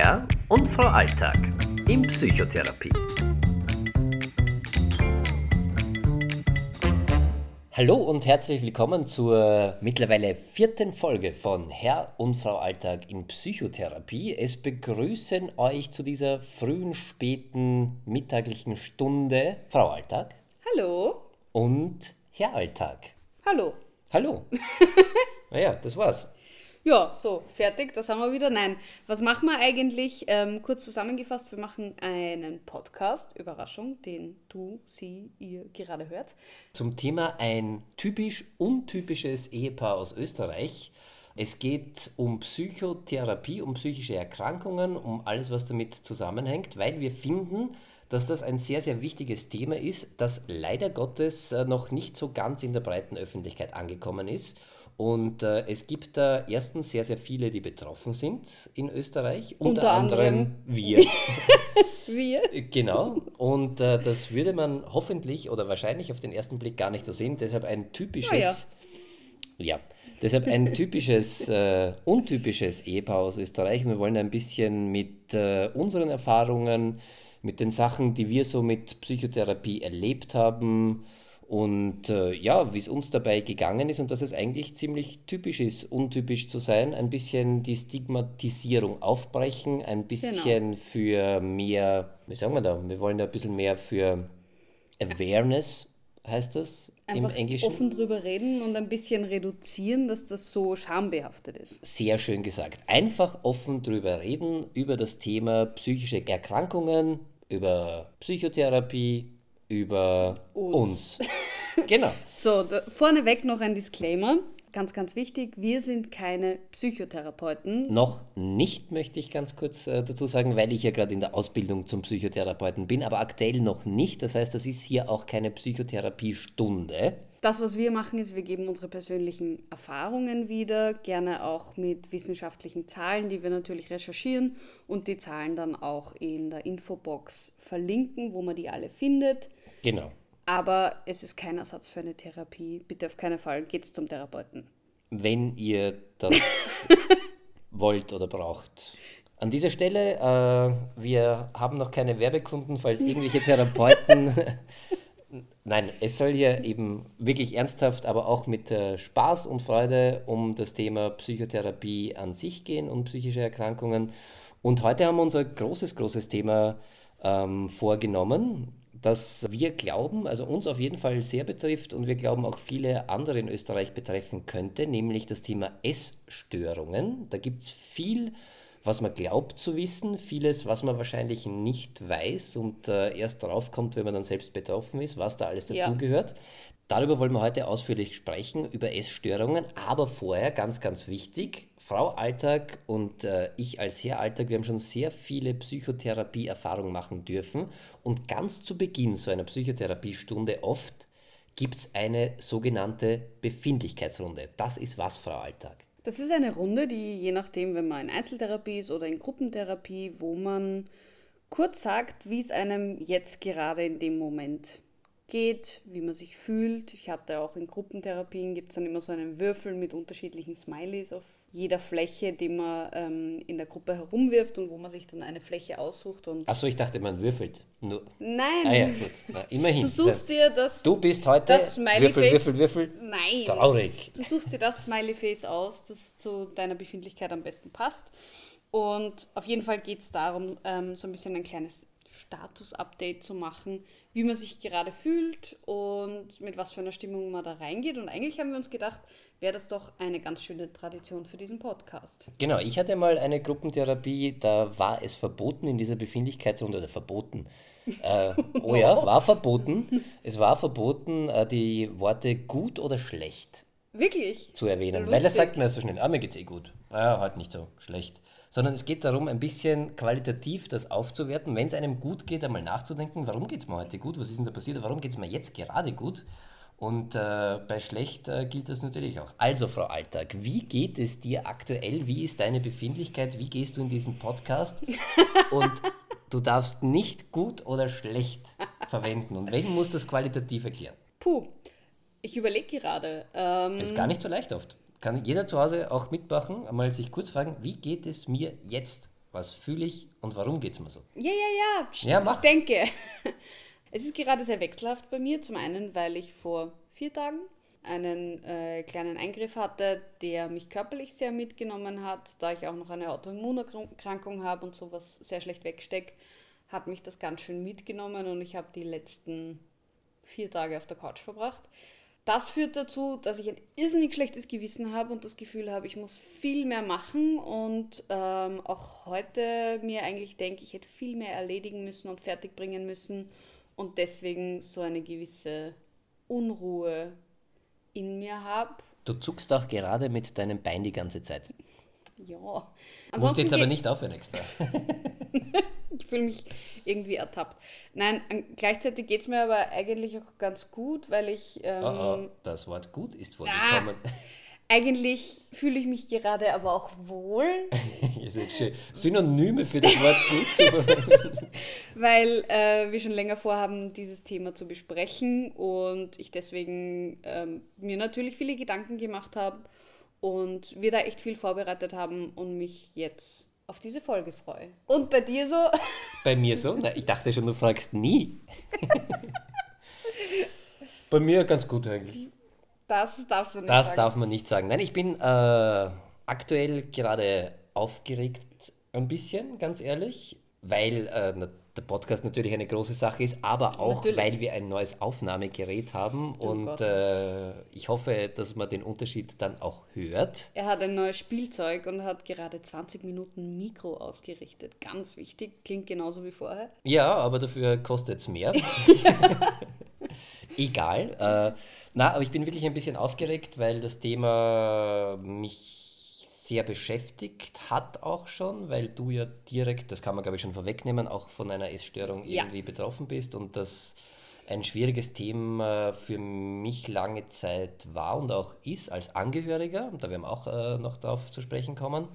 Herr und Frau Alltag in Psychotherapie. Hallo und herzlich willkommen zur mittlerweile vierten Folge von Herr und Frau Alltag in Psychotherapie. Es begrüßen euch zu dieser frühen, späten, mittaglichen Stunde Frau Alltag. Hallo. Und Herr Alltag. Hallo. Hallo. naja, das war's. Ja, so, fertig, da sind wir wieder. Nein, was machen wir eigentlich? Ähm, kurz zusammengefasst, wir machen einen Podcast, Überraschung, den du, sie, ihr gerade hört. Zum Thema ein typisch untypisches Ehepaar aus Österreich. Es geht um Psychotherapie, um psychische Erkrankungen, um alles, was damit zusammenhängt, weil wir finden, dass das ein sehr, sehr wichtiges Thema ist, das leider Gottes äh, noch nicht so ganz in der breiten Öffentlichkeit angekommen ist. Und äh, es gibt da erstens sehr, sehr viele, die betroffen sind in Österreich. Unter, unter anderem, anderem wir. wir. Genau. Und äh, das würde man hoffentlich oder wahrscheinlich auf den ersten Blick gar nicht so sehen. Deshalb ein typisches. Ja, ja. ja deshalb ein typisches, äh, untypisches Ehepaar aus Österreich. Und wir wollen ein bisschen mit äh, unseren Erfahrungen, mit den Sachen, die wir so mit Psychotherapie erlebt haben, und äh, ja, wie es uns dabei gegangen ist und dass es eigentlich ziemlich typisch ist, untypisch zu sein, ein bisschen die Stigmatisierung aufbrechen, ein bisschen genau. für mehr, wie sagen wir da, wir wollen da ein bisschen mehr für Awareness, heißt das Einfach im Englischen. offen drüber reden und ein bisschen reduzieren, dass das so schambehaftet ist. Sehr schön gesagt. Einfach offen drüber reden, über das Thema psychische Erkrankungen, über Psychotherapie, über uns. uns. genau. So, da, vorneweg noch ein Disclaimer. Ganz, ganz wichtig, wir sind keine Psychotherapeuten. Noch nicht, möchte ich ganz kurz äh, dazu sagen, weil ich ja gerade in der Ausbildung zum Psychotherapeuten bin, aber aktuell noch nicht. Das heißt, das ist hier auch keine Psychotherapiestunde. Das, was wir machen, ist, wir geben unsere persönlichen Erfahrungen wieder, gerne auch mit wissenschaftlichen Zahlen, die wir natürlich recherchieren und die Zahlen dann auch in der Infobox verlinken, wo man die alle findet. Genau. Aber es ist kein Ersatz für eine Therapie. Bitte auf keinen Fall geht es zum Therapeuten. Wenn ihr das wollt oder braucht. An dieser Stelle, äh, wir haben noch keine Werbekunden, falls irgendwelche Therapeuten. Nein, es soll hier eben wirklich ernsthaft, aber auch mit äh, Spaß und Freude um das Thema Psychotherapie an sich gehen und psychische Erkrankungen. Und heute haben wir unser großes, großes Thema ähm, vorgenommen das wir glauben, also uns auf jeden Fall sehr betrifft und wir glauben auch viele andere in Österreich betreffen könnte, nämlich das Thema Essstörungen. Da gibt es viel, was man glaubt zu wissen, vieles, was man wahrscheinlich nicht weiß und äh, erst darauf kommt, wenn man dann selbst betroffen ist, was da alles dazugehört. Ja. Darüber wollen wir heute ausführlich sprechen, über Essstörungen, aber vorher ganz, ganz wichtig, Frau Alltag und äh, ich als Herr Alltag, wir haben schon sehr viele Psychotherapie-Erfahrungen machen dürfen und ganz zu Beginn so einer Psychotherapiestunde oft gibt es eine sogenannte Befindlichkeitsrunde. Das ist was, Frau Alltag? Das ist eine Runde, die je nachdem, wenn man in Einzeltherapie ist oder in Gruppentherapie, wo man kurz sagt, wie es einem jetzt gerade in dem Moment geht, wie man sich fühlt. Ich hatte auch in Gruppentherapien, gibt es dann immer so einen Würfel mit unterschiedlichen Smileys auf jeder Fläche, die man ähm, in der Gruppe herumwirft und wo man sich dann eine Fläche aussucht. Achso, ich dachte, man würfelt. Nur. Nein. Ah, ja, gut. Na, immerhin. Du suchst dir das. Du bist heute das Smiley Würfel, Würfel, Würfel. Nein. Traurig. Du suchst dir das Smiley Face aus, das zu deiner Befindlichkeit am besten passt. Und auf jeden Fall geht es darum, ähm, so ein bisschen ein kleines Status-Update zu machen, wie man sich gerade fühlt und mit was für einer Stimmung man da reingeht. Und eigentlich haben wir uns gedacht, wäre das doch eine ganz schöne Tradition für diesen Podcast. Genau, ich hatte mal eine Gruppentherapie, da war es verboten in dieser Befindlichkeitsrunde, oder verboten. Äh, oh ja, war verboten. Es war verboten, äh, die Worte gut oder schlecht Wirklich? zu erwähnen. Lustig. Weil das sagt man so schnell, ah, mir geht's eh gut. Ja, halt nicht so schlecht sondern es geht darum, ein bisschen qualitativ das aufzuwerten. Wenn es einem gut geht, einmal nachzudenken, warum geht es mir heute gut, was ist denn da passiert, warum geht es mir jetzt gerade gut? Und äh, bei schlecht äh, gilt das natürlich auch. Also, Frau Alltag, wie geht es dir aktuell? Wie ist deine Befindlichkeit? Wie gehst du in diesen Podcast? Und du darfst nicht gut oder schlecht verwenden. Und wenn, musst du das qualitativ erklären. Puh, ich überlege gerade. Ähm, ist gar nicht so leicht oft kann jeder zu Hause auch mitmachen, einmal sich kurz fragen, wie geht es mir jetzt? was fühle ich und warum geht es mir so? Ja, ja, ja. Ja, mach. Ich denke. Es ist gerade sehr wechselhaft bei mir. Zum einen, weil ich vor vier Tagen einen äh, kleinen Eingriff hatte, der mich körperlich sehr mitgenommen hat, da ich auch noch eine Autoimmunerkrankung habe und sowas sehr schlecht wegstecke, hat mich das ganz schön mitgenommen und ich habe die letzten vier Tage auf der Couch verbracht. Das führt dazu, dass ich ein irrsinnig schlechtes Gewissen habe und das Gefühl habe, ich muss viel mehr machen und ähm, auch heute mir eigentlich denke, ich hätte viel mehr erledigen müssen und fertig bringen müssen und deswegen so eine gewisse Unruhe in mir habe. Du zuckst auch gerade mit deinem Bein die ganze Zeit. Ja. Musst Ansonsten jetzt aber nicht aufhören extra. Ich fühle mich irgendwie ertappt. Nein, gleichzeitig geht es mir aber eigentlich auch ganz gut, weil ich ähm, Oh, oh, das Wort gut ist vorgekommen. eigentlich fühle ich mich gerade aber auch wohl. Synonyme für das Wort gut zu verwenden. weil äh, wir schon länger vorhaben, dieses Thema zu besprechen und ich deswegen ähm, mir natürlich viele Gedanken gemacht habe und wir da echt viel vorbereitet haben und mich jetzt auf diese Folge freue. Und bei dir so? Bei mir so? Na, ich dachte schon, du fragst nie. Bei mir ganz gut eigentlich. Das darfst du nicht Das sagen. darf man nicht sagen. Nein, ich bin äh, aktuell gerade aufgeregt ein bisschen, ganz ehrlich, weil äh, der Podcast natürlich eine große Sache ist, aber auch, Natürlich. weil wir ein neues Aufnahmegerät haben und Gott. äh, ich hoffe, dass man den Unterschied dann auch hört. Er hat ein neues Spielzeug und hat gerade 20 Minuten Mikro ausgerichtet. Ganz wichtig, klingt genauso wie vorher. Ja, aber dafür kostet es mehr. Egal. Äh, na, aber ich bin wirklich ein bisschen aufgeregt, weil das Thema mich sehr beschäftigt hat auch schon, weil du ja direkt, das kann man glaube ich schon vorwegnehmen, auch von einer Essstörung Ja. irgendwie betroffen bist und das ein schwieriges Thema für mich lange Zeit war und auch ist als Angehöriger, und da werden wir auch äh, noch darauf zu sprechen kommen.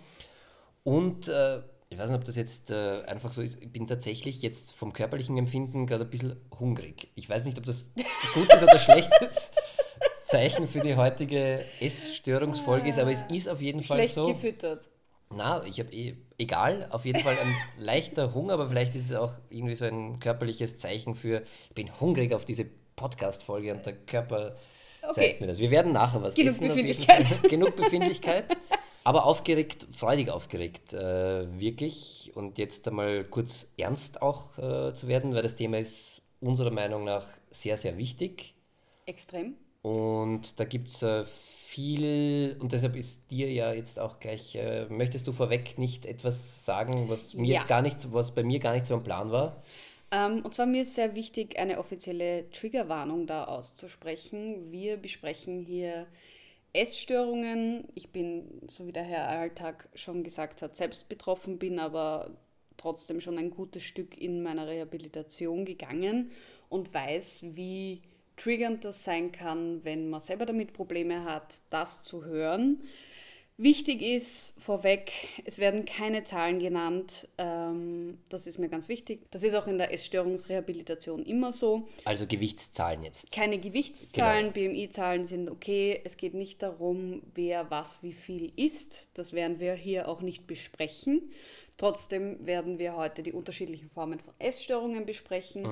Und äh, ich weiß nicht, ob das jetzt äh, einfach so ist. Ich bin tatsächlich jetzt vom körperlichen Empfinden gerade ein bisschen hungrig. Ich weiß nicht, ob das gutes oder schlechtes Zeichen für die heutige Essstörungsfolge ist, aber es ist auf jeden Fall Schlecht so. gefüttert. Na, ich habe eh, egal, auf jeden Fall ein leichter Hunger, aber vielleicht ist es auch irgendwie so ein körperliches Zeichen für, ich bin hungrig auf diese Podcast-Folge und der Körper Okay. zeigt mir das. Wir werden nachher was Genug essen. auf jeden Befindlichkeit. Fall. Genug Befindlichkeit. Aber aufgeregt, freudig aufgeregt, äh, wirklich. Und jetzt einmal kurz ernst auch äh, zu werden, weil das Thema ist unserer Meinung nach sehr, sehr wichtig. Extrem. Und da gibt es äh, viel, und deshalb ist dir ja jetzt auch gleich, äh, möchtest du vorweg nicht etwas sagen, was mir Ja. jetzt gar nicht, so- was bei mir gar nicht so am Plan war? Ähm, und zwar mir ist sehr wichtig, eine offizielle Triggerwarnung da auszusprechen. Wir besprechen hier Essstörungen. Ich bin, so wie der Herr Alltag schon gesagt hat, selbst betroffen, bin aber trotzdem schon ein gutes Stück in meiner Rehabilitation gegangen und weiß, wie triggernd das sein kann, wenn man selber damit Probleme hat, das zu hören. Wichtig ist vorweg, es werden keine Zahlen genannt. Ähm, das ist mir ganz wichtig. Das ist auch in der Essstörungsrehabilitation immer so. Also Gewichtszahlen jetzt. Keine Gewichtszahlen, BMI-Zahlen sind okay. Es geht nicht darum, wer was wie viel isst. Das werden wir hier auch nicht besprechen. Trotzdem werden wir heute die unterschiedlichen Formen von Essstörungen besprechen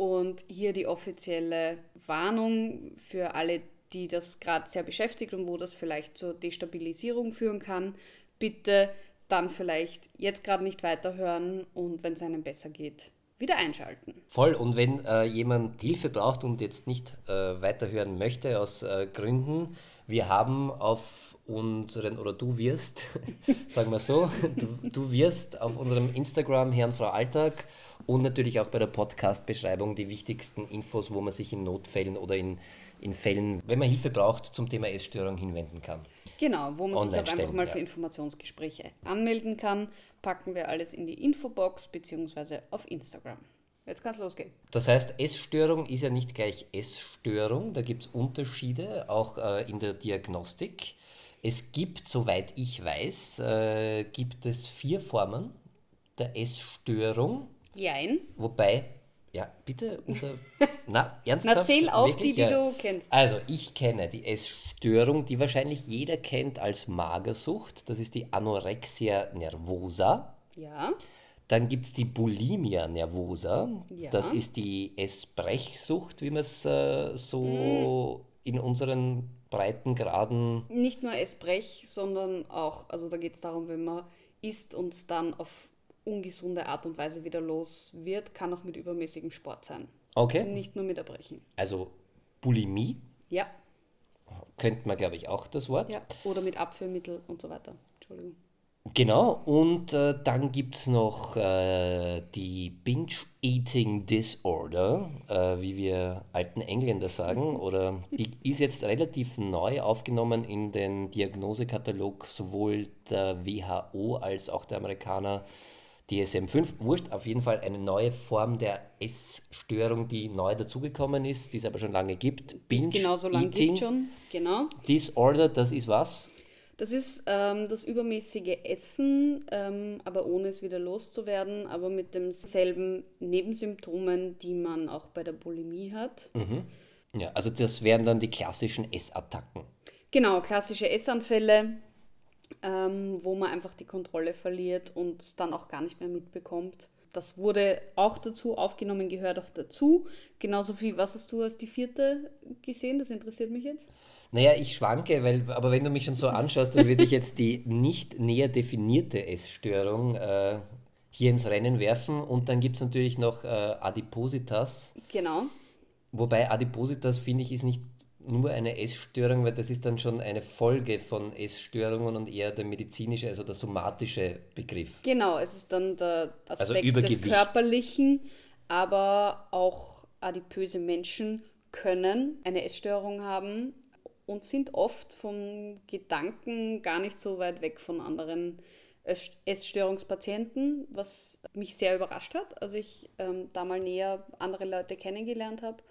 und hier die offizielle Warnung für alle, die das gerade sehr beschäftigt und wo das vielleicht zur Destabilisierung führen kann. Bitte dann vielleicht jetzt gerade nicht weiterhören und wenn es einem besser geht, wieder einschalten. Voll, und wenn äh, jemand Hilfe braucht und jetzt nicht äh, weiterhören möchte aus äh, Gründen, wir haben auf unseren, oder du wirst, sagen wir so, du, du wirst auf unserem Instagram Herrn Frau Alltag und natürlich auch bei der Podcast-Beschreibung die wichtigsten Infos, wo man sich in Notfällen oder in, in Fällen, wenn man Hilfe braucht, zum Thema Essstörung hinwenden kann. Genau, wo man sich Online auch einfach mal ja. für Informationsgespräche anmelden kann, packen wir alles in die Infobox bzw. auf Instagram. Jetzt kann es losgehen. Das heißt, Essstörung ist ja nicht gleich Essstörung, da gibt es Unterschiede, auch äh, in der Diagnostik. Es gibt, soweit ich weiß, äh, gibt es vier Formen der Essstörung, Jein. wobei, ja, bitte, unter, na, ernsthaft? Na, zähl auf Wirklich? die, die Ja. du kennst. Also, ich kenne die Essstörung, die wahrscheinlich jeder kennt als Magersucht. Das ist die Anorexia nervosa. Ja. Dann gibt es die Bulimia nervosa. Ja. Das ist die Essbrechsucht, wie man es äh, so in unseren Breitengraden. Nicht nur Essbrech, sondern auch, also da geht es darum, wenn man isst und dann auf ungesunde Art und Weise wieder los wird, kann auch mit übermäßigem Sport sein. Okay. Nicht nur mit Erbrechen. Also Bulimie Ja, könnte man, glaube ich, auch das Wort. ja. Oder mit Abführmittel und so weiter. Entschuldigung. Genau, und äh, dann gibt es noch äh, die Binge-Eating Disorder, äh, wie wir alten Engländer sagen, oder die ist jetzt relativ neu aufgenommen in den Diagnosekatalog sowohl der WHO als auch der Amerikaner DSM-5. Wurscht, auf jeden Fall eine neue Form der Essstörung, die neu dazugekommen ist, die es aber schon lange gibt. Das genauso lang gibt schon. Genau. Disorder, das ist was? Das ist ähm, das übermäßige Essen, ähm, aber ohne es wieder loszuwerden, aber mit demselben Nebensymptomen, die man auch bei der Bulimie hat. Ja, also das wären dann die klassischen Essattacken. Genau, klassische Essanfälle, ähm, wo man einfach die Kontrolle verliert und es dann auch gar nicht mehr mitbekommt. Das wurde auch dazu aufgenommen, gehört auch dazu. Genauso wie, was hast du als die vierte gesehen? Das interessiert mich jetzt. Naja, ich schwanke, weil, aber wenn du mich schon so anschaust, dann würde ich jetzt die nicht näher definierte Essstörung äh, hier ins Rennen werfen. Und dann gibt es natürlich noch äh, Adipositas. Genau. Wobei Adipositas, finde ich, ist nicht nur eine Essstörung, weil das ist dann schon eine Folge von Essstörungen und eher der medizinische, also der somatische Begriff. Genau, es ist dann der Aspekt Also des. Körperlichen, aber auch adipöse Menschen können eine Essstörung haben und sind oft vom Gedanken gar nicht so weit weg von anderen Ess- Essstörungspatienten, was mich sehr überrascht hat, als ich ähm, da mal näher andere Leute kennengelernt habe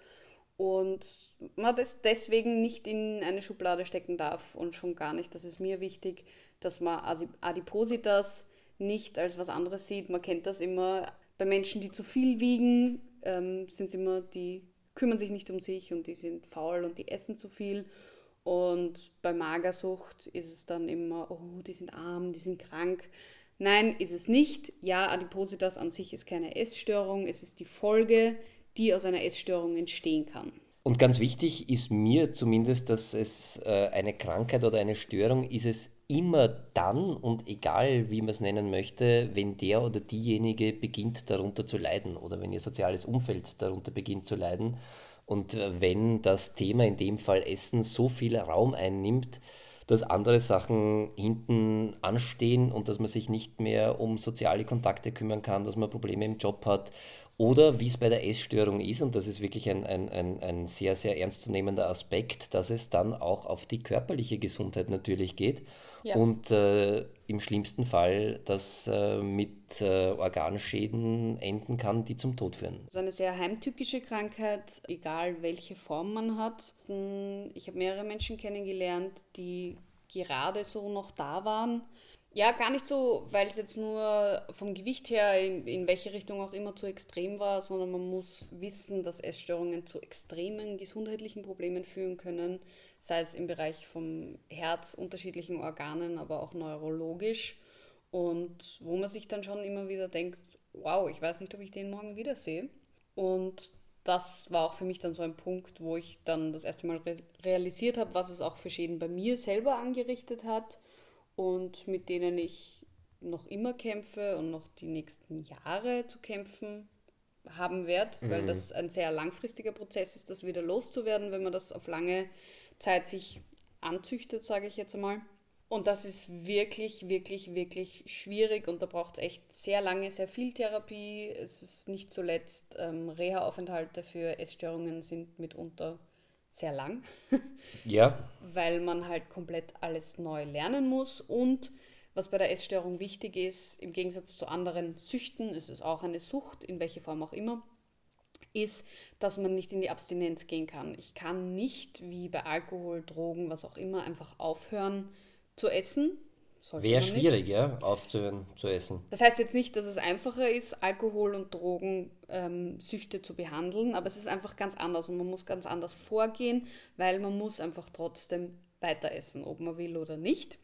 und man das deswegen nicht in eine Schublade stecken darf und schon gar nicht, das ist mir wichtig, dass man Adipositas nicht als was anderes sieht. Man kennt das immer bei Menschen, die zu viel wiegen, ähm, sind immer die kümmern sich nicht um sich und die sind faul und die essen zu viel. Und bei Magersucht ist es dann immer, oh, die sind arm, die sind krank. Nein, ist es nicht. Ja, Adipositas an sich ist keine Essstörung, es ist die Folge, die aus einer Essstörung entstehen kann. Und ganz wichtig ist mir zumindest, dass es äh, eine Krankheit oder eine Störung ist es immer dann und egal wie man es nennen möchte, wenn der oder diejenige beginnt darunter zu leiden oder wenn ihr soziales Umfeld darunter beginnt zu leiden und äh, wenn das Thema in dem Fall Essen so viel Raum einnimmt, dass andere Sachen hinten anstehen und dass man sich nicht mehr um soziale Kontakte kümmern kann, dass man Probleme im Job hat oder wie es bei der Essstörung ist, und das ist wirklich ein, ein, ein, ein sehr, sehr ernstzunehmender Aspekt, dass es dann auch auf die körperliche Gesundheit natürlich geht Ja. und äh, im schlimmsten Fall das äh, mit äh, Organschäden enden kann, die zum Tod führen. Das ist eine sehr heimtückische Krankheit, egal welche Form man hat. Ich habe mehrere Menschen kennengelernt, die gerade so noch da waren. Ja, gar nicht so, weil es jetzt nur vom Gewicht her in, in welche Richtung auch immer zu extrem war, sondern man muss wissen, dass Essstörungen zu extremen gesundheitlichen Problemen führen können, sei es im Bereich vom Herz, unterschiedlichen Organen, aber auch neurologisch. Und wo man sich dann schon immer wieder denkt, wow, ich weiß nicht, ob ich den morgen wiedersehe. Und das war auch für mich dann so ein Punkt, wo ich dann das erste Mal re realisiert habe, was es auch für Schäden bei mir selber angerichtet hat und mit denen ich noch immer kämpfe und noch die nächsten Jahre zu kämpfen haben werde, weil das ein sehr langfristiger Prozess ist, das wieder loszuwerden, wenn man das auf lange Zeit sich anzüchtet, sage ich jetzt einmal. Und das ist wirklich, wirklich, wirklich schwierig und da braucht es echt sehr lange, sehr viel Therapie. Es ist nicht zuletzt, ähm, Reha-Aufenthalte für Essstörungen sind mitunter sehr lang, Ja, weil man halt komplett alles neu lernen muss. Und was bei der Essstörung wichtig ist, im Gegensatz zu anderen Süchten, ist es auch eine Sucht, in welcher Form auch immer, ist, dass man nicht in die Abstinenz gehen kann. Ich kann nicht, wie bei Alkohol, Drogen, was auch immer, einfach aufhören zu essen. Wäre schwierig, ja, aufzuhören zu essen. Das heißt jetzt nicht, dass es einfacher ist, Alkohol und Drogen ähm, zu behandeln, aber es ist einfach ganz anders und man muss ganz anders vorgehen, weil man muss einfach trotzdem weiter essen, ob man will oder nicht.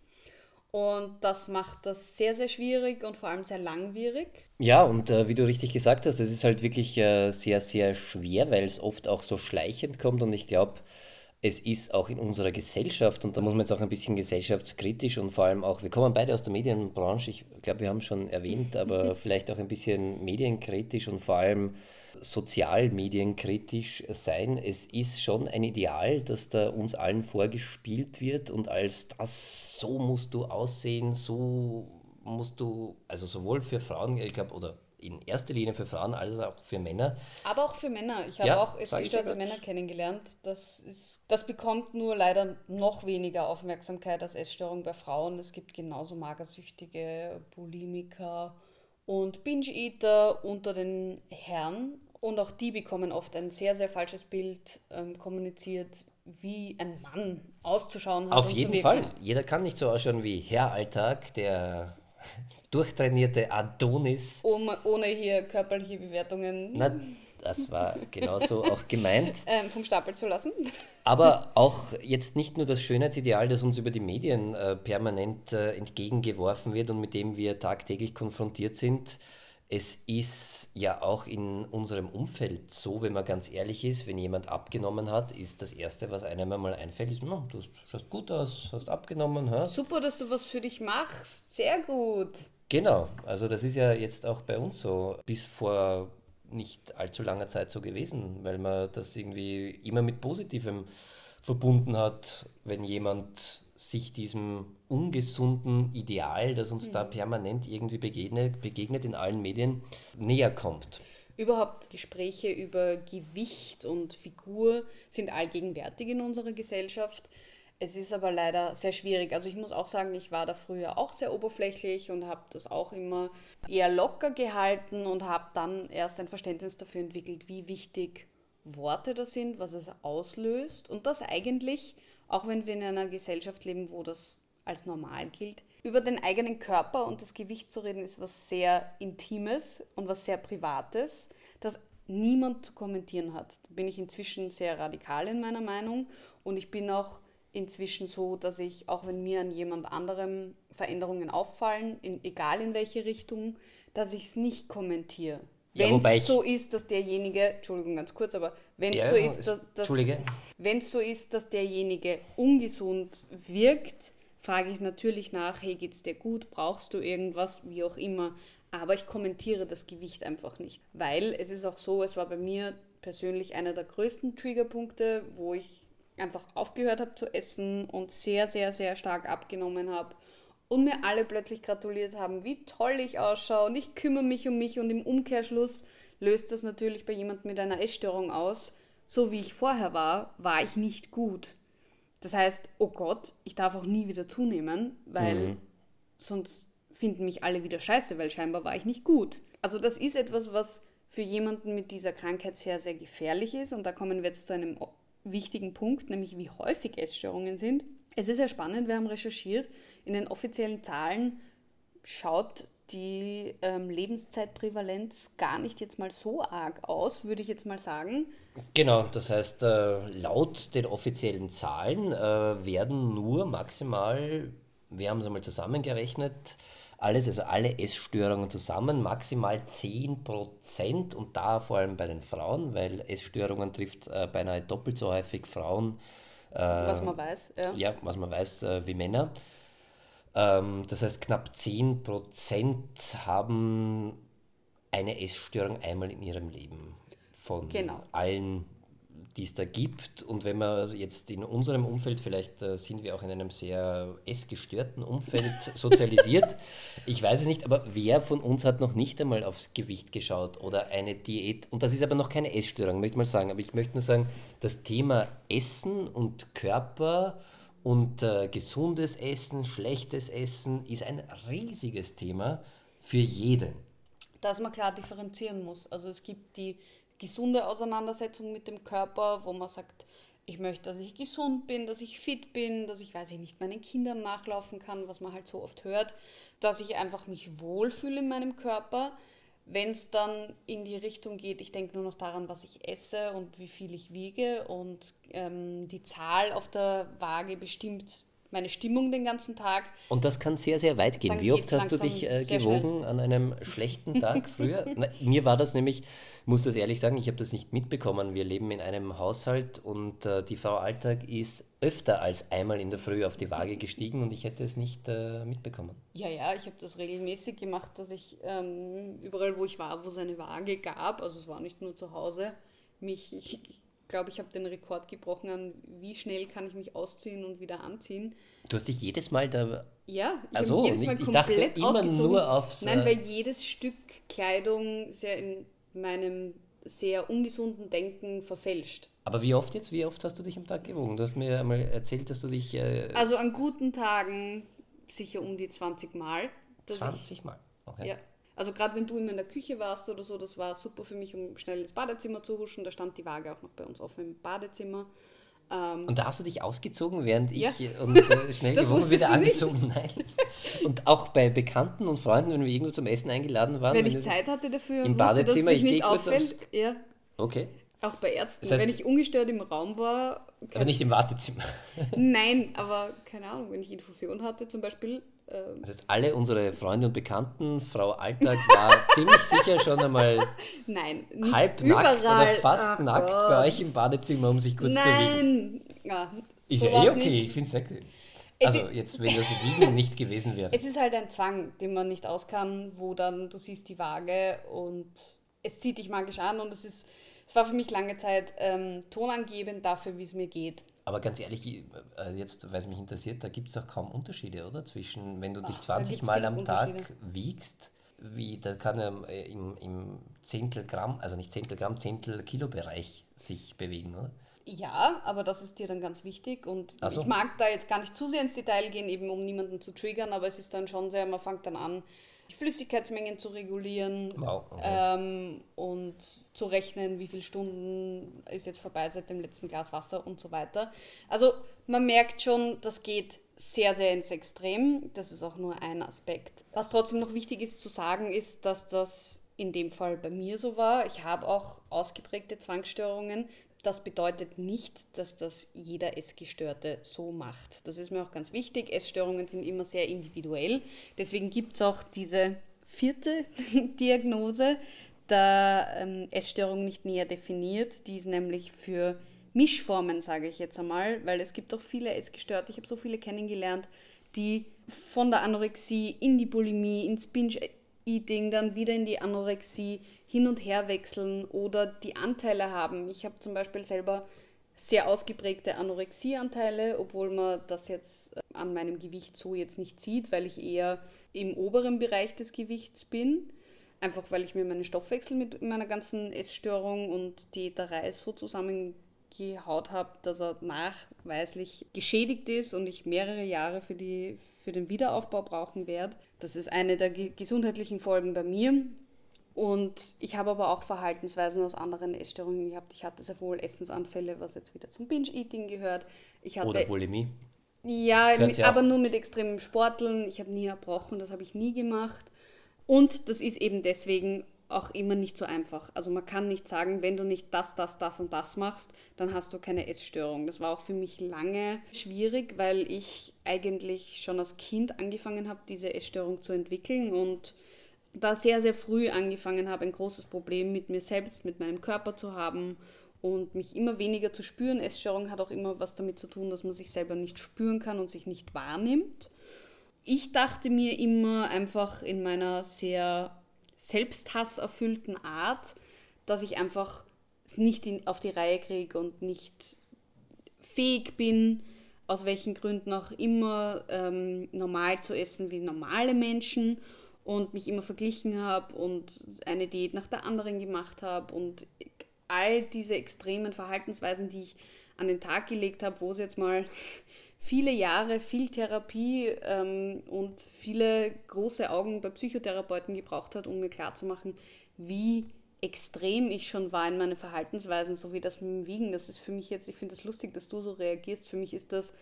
Und das macht das sehr, sehr schwierig und vor allem sehr langwierig. Ja, und äh, wie du richtig gesagt hast, es ist halt wirklich äh, sehr, sehr schwer, weil es oft auch so schleichend kommt. Und ich glaube, es ist auch in unserer Gesellschaft, und da muss man jetzt auch ein bisschen gesellschaftskritisch und vor allem auch, wir kommen beide aus der Medienbranche, ich glaube, wir haben schon erwähnt, aber vielleicht auch ein bisschen medienkritisch und vor allem sozialmedienkritisch sein. Es ist schon ein Ideal, das da uns allen vorgespielt wird und als das, so musst du aussehen, so musst du, also sowohl für Frauen, ich glaube, oder in erster Linie für Frauen als auch für Männer. Aber auch für Männer. Ich habe ja, auch essgestörte Männer kennengelernt. Das, ist, das bekommt nur leider noch weniger Aufmerksamkeit als Essstörung bei Frauen. Es gibt genauso Magersüchtige, Bulimiker und Binge-Eater unter den Herren. Und auch die bekommen oft ein sehr, sehr falsches Bild ähm, kommuniziert, wie ein Mann auszuschauen hat. Auf jeden Fall. Jeder kann nicht so ausschauen wie Herr Alltag, der durchtrainierte Adonis. Ohne, ohne hier körperliche Bewertungen. Na, das war genauso auch gemeint. Ähm, vom Stapel zu lassen. Aber auch jetzt nicht nur das Schönheitsideal, das uns über die Medien äh, permanent äh, entgegengeworfen wird und mit dem wir tagtäglich konfrontiert sind, es ist ja auch in unserem Umfeld so, wenn man ganz ehrlich ist, wenn jemand abgenommen hat, ist das Erste, was einem einmal einfällt, ist, no, du schaust gut aus, hast abgenommen. Ha? Super, dass du was für dich machst, sehr gut. Genau, also das ist ja jetzt auch bei uns so, bis vor nicht allzu langer Zeit so gewesen, weil man das irgendwie immer mit Positivem verbunden hat, wenn jemand sich diesem ungesunden Ideal, das uns mhm. da permanent irgendwie begegnet, begegnet in allen Medien, näher kommt. Überhaupt Gespräche über Gewicht und Figur sind allgegenwärtig in unserer Gesellschaft. Es ist aber leider sehr schwierig. Also ich muss auch sagen, ich war da früher auch sehr oberflächlich und habe das auch immer eher locker gehalten und habe dann erst ein Verständnis dafür entwickelt, wie wichtig Worte da sind, was es auslöst und das eigentlich auch wenn wir in einer Gesellschaft leben, wo das als normal gilt. Über den eigenen Körper und das Gewicht zu reden, ist was sehr Intimes und was sehr Privates, das niemand zu kommentieren hat. Da bin ich inzwischen sehr radikal in meiner Meinung und ich bin auch inzwischen so, dass ich, auch wenn mir an jemand anderem Veränderungen auffallen, in, egal in welche Richtung, dass ich es nicht kommentiere. Wenn es so ist, dass derjenige, Entschuldigung ganz kurz, aber wenn es ja, so ist, dass, dass wenn es so ist, dass derjenige ungesund wirkt, frage ich natürlich nach, hey, geht's dir gut, brauchst du irgendwas, wie auch immer. Aber ich kommentiere das Gewicht einfach nicht, weil es ist auch so, es war bei mir persönlich einer der größten Triggerpunkte, wo ich einfach aufgehört habe zu essen und sehr, sehr, sehr stark abgenommen habe und mir alle plötzlich gratuliert haben, wie toll ich ausschaue und ich kümmere mich um mich und im Umkehrschluss löst das natürlich bei jemandem mit einer Essstörung aus. So wie ich vorher war, war ich nicht gut. Das heißt, oh Gott, ich darf auch nie wieder zunehmen, weil mhm. sonst finden mich alle wieder scheiße, weil scheinbar war ich nicht gut. Also das ist etwas, was für jemanden mit dieser Krankheit sehr, sehr gefährlich ist. Und da kommen wir jetzt zu einem wichtigen Punkt, nämlich wie häufig Essstörungen sind. Es ist sehr spannend, wir haben recherchiert, in den offiziellen Zahlen schaut die ähm, Lebenszeitprävalenz gar nicht jetzt mal so arg aus, würde ich jetzt mal sagen. Genau, das heißt, äh, laut den offiziellen Zahlen äh, werden nur maximal, wir haben es einmal zusammengerechnet, alles, also alle Essstörungen zusammen, maximal 10% und da vor allem bei den Frauen, weil Essstörungen trifft äh, beinahe doppelt so häufig Frauen. Äh, was man weiß, ja. Ja, was man weiß äh, wie Männer. Ähm, das heißt, knapp 10% haben eine Essstörung einmal in ihrem Leben. Von genau. allen, die es da gibt. Und wenn man jetzt in unserem Umfeld, vielleicht äh, sind wir auch in einem sehr essgestörten Umfeld sozialisiert, ich weiß es nicht, aber wer von uns hat noch nicht einmal aufs Gewicht geschaut oder eine Diät? Und das ist aber noch keine Essstörung, möchte ich mal sagen. Aber ich möchte nur sagen, das Thema Essen und Körper und äh, gesundes Essen, schlechtes Essen ist ein riesiges Thema für jeden. Dass man klar differenzieren muss. Also es gibt die gesunde Auseinandersetzung mit dem Körper, wo man sagt, ich möchte, dass ich gesund bin, dass ich fit bin, dass ich, weiß ich nicht, meinen Kindern nachlaufen kann, was man halt so oft hört, dass ich einfach mich wohlfühle in meinem Körper. Wenn es dann in die Richtung geht, ich denke nur noch daran, was ich esse und wie viel ich wiege und ähm, die Zahl auf der Waage bestimmt meine Stimmung den ganzen Tag. Und das kann sehr, sehr weit gehen. Dann Wie oft hast du dich äh, gewogen an einem schlechten Tag früher? Na, mir war das nämlich, muss das ehrlich sagen, ich habe das nicht mitbekommen. Wir leben in einem Haushalt und äh, die Frau Alltag ist öfter als einmal in der Früh auf die Waage gestiegen und ich hätte es nicht äh, mitbekommen. Ja, ja, ich habe das regelmäßig gemacht, dass ich ähm, überall, wo ich war, wo es eine Waage gab, also es war nicht nur zu Hause, mich, ich glaube, ich habe den Rekord gebrochen an, wie schnell kann ich mich ausziehen und wieder anziehen. Du hast dich jedes Mal da. Ja, ich Ach habe jedes Mal ich dachte immer ausgezogen. nur aufs, Nein, äh, weil jedes Stück Kleidung sehr in meinem sehr ungesunden Denken verfälscht. Aber wie oft jetzt? Wie oft hast du dich am Tag gewogen? Du hast mir einmal erzählt, dass du dich äh, Also an guten Tagen sicher um die 20 Mal. dass ich- 20 Mal. Okay. Ja. Also gerade wenn du immer in der Küche warst oder so, das war super für mich, um schnell ins Badezimmer zu huschen. Da stand die Waage auch noch bei uns offen im Badezimmer. Ähm, Und da hast du dich ausgezogen, während Ja. ich äh, und äh, schnell Das gewogen wieder angezogen. Nein. Und auch bei Bekannten und Freunden, wenn wir irgendwo zum Essen eingeladen waren. wenn wenn ich Zeit hatte dafür Im wusste, dass es Badezimmer, sich ich nicht auffällt. Ja, Okay. auch bei Ärzten. Das heißt- wenn ich ungestört im Raum war. Aber nicht im Wartezimmer. Nein, aber keine Ahnung, wenn ich Infusion hatte zum Beispiel. Ähm, Das heißt, alle unsere Freunde und Bekannten, Frau Alltag war ziemlich sicher schon einmal nein, halb nackt oder fast Ach nackt Gott. bei euch im Badezimmer, um sich kurz zu wiegen. Nein, ja, Ist so ja eh okay, nicht. ich finde es sexy. Also jetzt, wenn das Wiegen nicht gewesen wäre. Es ist halt ein Zwang, den man nicht aus kann, wo dann du siehst die Waage und es zieht dich magisch an und es ist, es war für mich lange Zeit ähm, tonangebend dafür, wie es mir geht. Aber ganz ehrlich, ich- äh, jetzt, weil es mich interessiert, da gibt es auch kaum Unterschiede, oder? Zwischen, wenn du dich Ach, da 20 gibt's Mal am Tag wiegst, wie, da kann er äh, im, im Zehntel Gramm, also nicht Zehntel Gramm, Zehntel Kilo Bereich sich bewegen, oder? Ja, aber das ist dir dann ganz wichtig und so. ich mag da jetzt gar nicht zu sehr ins Detail gehen, eben um niemanden zu triggern, aber es ist dann schon sehr, man fängt dann an, Flüssigkeitsmengen zu regulieren Wow. Okay. ähm, und zu rechnen, wie viele Stunden ist jetzt vorbei seit dem letzten Glas Wasser und so weiter. Also man merkt schon, das geht sehr, sehr ins Extrem. Das ist auch nur ein Aspekt. Was trotzdem noch wichtig ist zu sagen, ist, dass das in dem Fall bei mir so war. Ich habe auch ausgeprägte Zwangsstörungen. Das bedeutet nicht, dass das jeder Essgestörte so macht. Das ist mir auch ganz wichtig. Essstörungen sind immer sehr individuell. Deswegen gibt es auch diese vierte Diagnose der ähm, Essstörung nicht näher definiert. Die ist nämlich für Mischformen, sage ich jetzt einmal, weil es gibt auch viele Essgestörte. Ich habe so viele kennengelernt, die von der Anorexie in die Bulimie, ins Binge-Eating, dann wieder in die Anorexie hin und her wechseln oder die Anteile haben. Ich habe zum Beispiel selber sehr ausgeprägte Anorexieanteile, obwohl man das jetzt äh, an meinem Gewicht so jetzt nicht sieht, weil ich eher im oberen Bereich des Gewichts bin. Einfach weil ich mir meinen Stoffwechsel mit meiner ganzen Essstörung und Diäterei so zusammengehaut habe, dass er nachweislich geschädigt ist und ich mehrere Jahre für, die, für den Wiederaufbau brauchen werde. Das ist eine der ge- gesundheitlichen Folgen bei mir. Und ich habe aber auch Verhaltensweisen aus anderen Essstörungen gehabt. Ich hatte sehr wohl Essensanfälle, was jetzt wieder zum Binge-Eating gehört. Ich hatte Oder Bulimie. ja, mit, aber nur mit extremem Sporteln. Ich habe nie erbrochen, das habe ich nie gemacht. Und das ist eben deswegen auch immer nicht so einfach. Also man kann nicht sagen, wenn du nicht das, das, das und das machst, dann hast du keine Essstörung. Das war auch für mich lange schwierig, weil ich eigentlich schon als Kind angefangen habe, diese Essstörung zu entwickeln und da sehr, sehr früh angefangen habe, ein großes Problem mit mir selbst, mit meinem Körper zu haben und mich immer weniger zu spüren. Essstörung hat auch immer was damit zu tun, dass man sich selber nicht spüren kann und sich nicht wahrnimmt. Ich dachte mir immer einfach in meiner sehr selbsthasserfüllten Art, dass ich einfach es nicht in, auf die Reihe kriege und nicht fähig bin, aus welchen Gründen auch immer, ähm, normal zu essen wie normale Menschen und mich immer verglichen habe und eine Diät nach der anderen gemacht habe und all diese extremen Verhaltensweisen, die ich an den Tag gelegt habe, wo es jetzt mal viele Jahre, viel Therapie ähm, und viele große Augen bei Psychotherapeuten gebraucht hat, um mir klarzumachen, wie extrem ich schon war in meinen Verhaltensweisen, so wie das mit dem Wiegen. Das ist für mich jetzt, ich finde das lustig, dass du so reagierst. Für mich ist das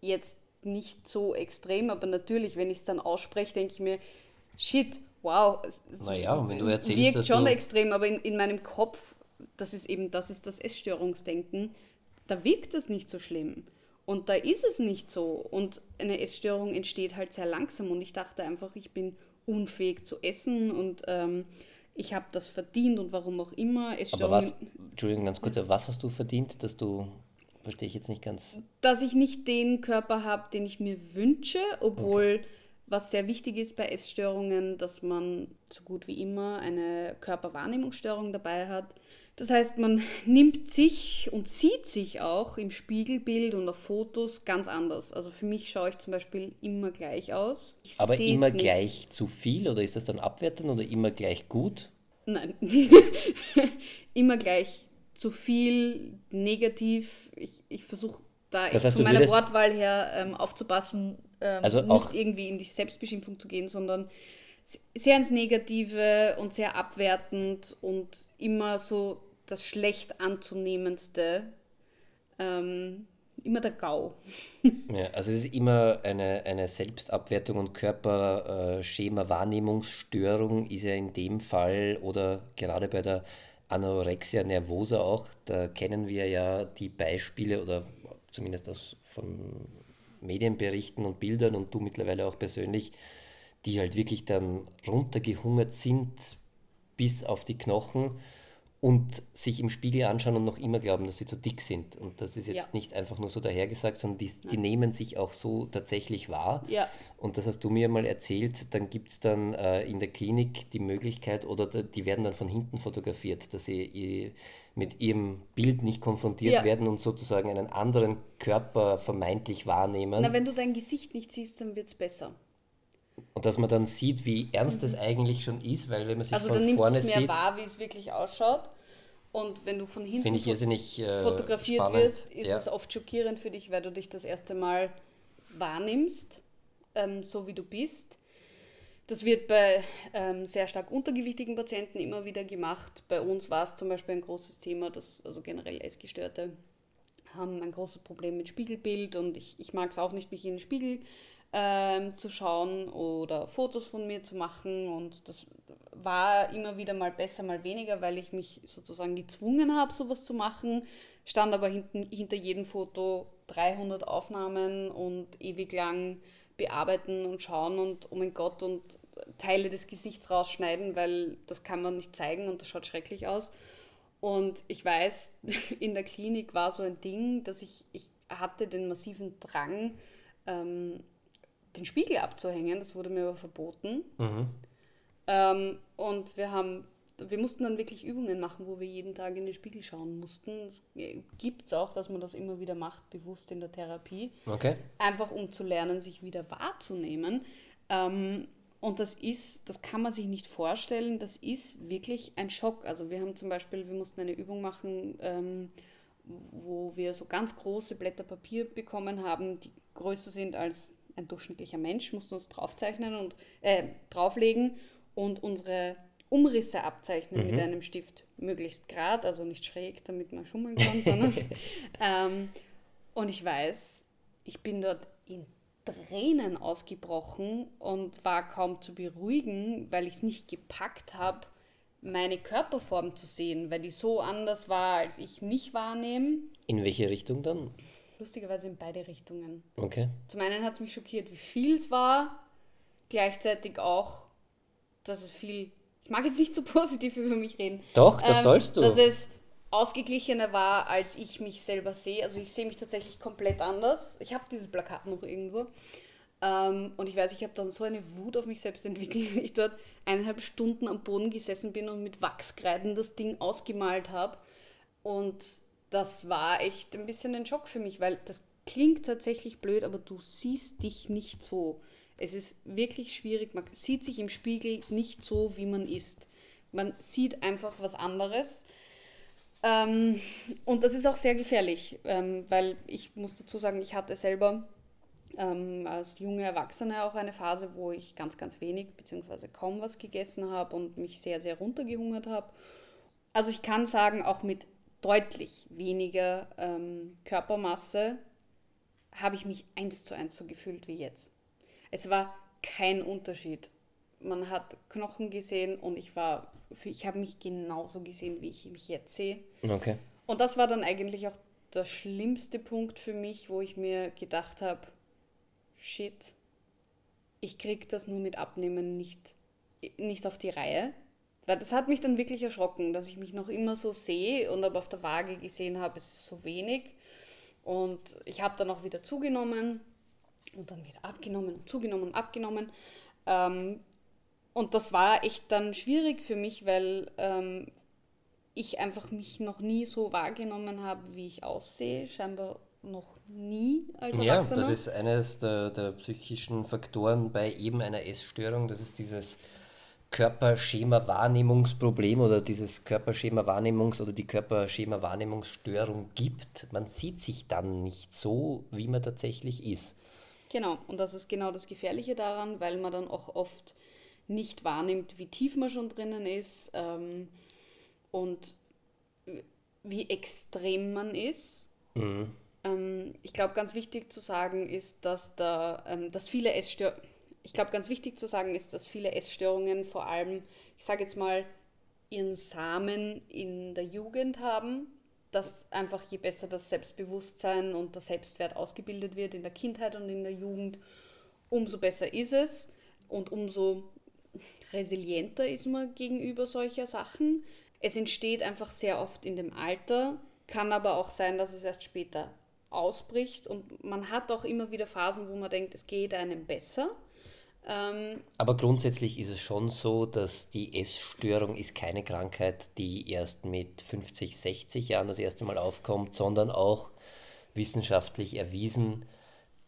jetzt nicht so extrem, aber natürlich, wenn ich es dann ausspreche, denke ich mir, shit, wow. Naja, und wenn du erzählst, wirkt dass schon du- extrem, aber in, in meinem Kopf, das ist eben, das ist das Essstörungsdenken, da wirkt das nicht so schlimm. Und da ist es nicht so. Und eine Essstörung entsteht halt sehr langsam. Und ich dachte einfach, ich bin unfähig zu essen und ähm, ich habe das verdient und warum auch immer. Aber was, Entschuldigung, ganz kurz, was hast du verdient, dass du, verstehe ich jetzt nicht ganz. Dass ich nicht den Körper habe, den ich mir wünsche, obwohl okay. was sehr wichtig ist bei Essstörungen, dass man so gut wie immer eine Körperwahrnehmungsstörung dabei hat. Das heißt, man nimmt sich und sieht sich auch im Spiegelbild und auf Fotos ganz anders. Also für mich schaue ich zum Beispiel immer gleich aus. Ich Aber immer gleich zu viel oder ist das dann abwertend oder immer gleich gut? Nein, immer gleich zu viel, negativ. Ich, ich versuche da das heißt, von meiner Wortwahl her ähm, aufzupassen, ähm, also nicht irgendwie in die Selbstbeschimpfung zu gehen, sondern sehr ins Negative und sehr abwertend und immer so das schlecht anzunehmendste, ähm, immer der GAU. Ja, also es ist immer eine, eine Selbstabwertung und Körperschema-Wahrnehmungsstörung ist ja in dem Fall oder gerade bei der Anorexia nervosa auch, da kennen wir ja die Beispiele oder zumindest das von Medienberichten und Bildern und du mittlerweile auch persönlich, die halt wirklich dann runtergehungert sind bis auf die Knochen und sich im Spiegel anschauen und noch immer glauben, dass sie zu dick sind. Und das ist jetzt ja. nicht einfach nur so dahergesagt, sondern die, die nehmen sich auch so tatsächlich wahr. Ja. Und das hast du mir mal erzählt, dann gibt es dann äh, in der Klinik die Möglichkeit, oder die werden dann von hinten fotografiert, dass sie mit ihrem Bild nicht konfrontiert ja. werden und sozusagen einen anderen Körper vermeintlich wahrnehmen. Na, wenn du dein Gesicht nicht siehst, dann wird es besser. Und dass man dann sieht, wie ernst mhm. es eigentlich schon ist, weil wenn man sich also von dann vorne nimmst du es mehr wahr, wie es wirklich ausschaut. Und wenn du von hinten ich irrsinnig, äh, fotografiert spannend. wirst, ist ja. es oft schockierend für dich, weil du dich das erste Mal wahrnimmst, ähm, so wie du bist. Das wird bei ähm, sehr stark untergewichtigen Patienten immer wieder gemacht. Bei uns war es zum Beispiel ein großes Thema, dass also generell Essgestörte haben ein großes Problem mit Spiegelbild und ich, ich mag es auch nicht, mich in den Spiegel ähm, zu schauen oder Fotos von mir zu machen und das war immer wieder mal besser, mal weniger, weil ich mich sozusagen gezwungen habe, sowas zu machen. Stand aber hinten, hinter jedem Foto 300 Aufnahmen und ewig lang bearbeiten und schauen und oh mein Gott und Teile des Gesichts rausschneiden, weil das kann man nicht zeigen und das schaut schrecklich aus. Und ich weiß, in der Klinik war so ein Ding, dass ich, ich hatte den massiven Drang, ähm, den Spiegel abzuhängen. Das wurde mir aber verboten. Mhm. Ähm, und wir haben, wir mussten dann wirklich Übungen machen, wo wir jeden Tag in den Spiegel schauen mussten. Es gibt es auch, dass man das immer wieder macht, bewusst in der Therapie. Okay. Einfach um zu lernen, sich wieder wahrzunehmen. Ähm, und das ist, das kann man sich nicht vorstellen, das ist wirklich ein Schock. Also wir haben zum Beispiel, wir mussten eine Übung machen, ähm, wo wir so ganz große Blätter Papier bekommen haben, die größer sind als ein durchschnittlicher Mensch, mussten uns draufzeichnen und äh, drauflegen und unsere Umrisse abzeichnen mhm. mit einem Stift. Möglichst grad, also nicht schräg, damit man schummeln kann, sondern. ähm, und ich weiß, ich bin dort in Tränen ausgebrochen und war kaum zu beruhigen, weil ich es nicht gepackt habe, meine Körperform zu sehen, weil die so anders war, als ich mich wahrnehme. In welche Richtung dann? Lustigerweise in beide Richtungen. Okay. Zum einen hat es mich schockiert, wie viel es war, gleichzeitig auch, dass es viel. Ich mag jetzt nicht so positiv über mich reden. Doch, das ähm, sollst du. Dass es ausgeglichener war, als ich mich selber sehe. Also ich sehe mich tatsächlich komplett anders. Ich habe dieses Plakat noch irgendwo. Ähm, und ich weiß, ich habe dann so eine Wut auf mich selbst entwickelt, dass ich dort eineinhalb Stunden am Boden gesessen bin und mit Wachskreiden das Ding ausgemalt habe. Und das war echt ein bisschen ein Schock für mich, weil das klingt tatsächlich blöd, aber du siehst dich nicht so. Es ist wirklich schwierig. Man sieht sich im Spiegel nicht so, wie man ist. Man sieht einfach was anderes. Ähm, und das ist auch sehr gefährlich, ähm, weil ich muss dazu sagen, ich hatte selber ähm, als junge Erwachsene auch eine Phase, wo ich ganz, ganz wenig bzw. kaum was gegessen habe und mich sehr, sehr runtergehungert habe. Also ich kann sagen, auch mit deutlich weniger ähm, Körpermasse habe ich mich eins zu eins so gefühlt wie jetzt. Es war kein Unterschied. Man hat Knochen gesehen und ich ich habe mich genauso gesehen, wie ich mich jetzt sehe. Okay. Und das war dann eigentlich auch der schlimmste Punkt für mich, wo ich mir gedacht habe, shit, ich krieg das nur mit Abnehmen nicht, nicht auf die Reihe. Weil das hat mich dann wirklich erschrocken, dass ich mich noch immer so sehe und aber auf der Waage gesehen habe, es ist so wenig. Und ich habe dann auch wieder zugenommen und dann wieder abgenommen und zugenommen und abgenommen. Ähm, und das war echt dann schwierig für mich, weil ähm, ich einfach mich noch nie so wahrgenommen habe, wie ich aussehe. Scheinbar noch nie als Erwachsener. Ja, das ist eines der, der psychischen Faktoren bei eben einer Essstörung. Das ist dieses Körperschema-Wahrnehmungsproblem oder dieses Körperschema-Wahrnehmungs- oder die Körperschema-Wahrnehmungsstörung gibt. Man sieht sich dann nicht so, wie man tatsächlich ist. Genau, und das ist genau das Gefährliche daran, weil man dann auch oft nicht wahrnimmt, wie tief man schon drinnen ist ähm, und wie extrem man ist. Mhm. Ähm, ich glaube, ganz wichtig zu sagen ist, dass, da, ähm, dass viele Essstörungen ich glaube, ganz wichtig zu sagen ist, dass viele Essstörungen vor allem, ich sage jetzt mal, ihren Samen in der Jugend haben, dass einfach je besser das Selbstbewusstsein und der Selbstwert ausgebildet wird in der Kindheit und in der Jugend, umso besser ist es und umso resilienter ist man gegenüber solcher Sachen. Es entsteht einfach sehr oft in dem Alter, kann aber auch sein, dass es erst später ausbricht und man hat auch immer wieder Phasen, wo man denkt, es geht einem besser ähm, Aber grundsätzlich ist es schon so, dass die Essstörung ist keine Krankheit, die erst mit 50, 60 Jahren das erste Mal aufkommt, sondern auch wissenschaftlich erwiesen,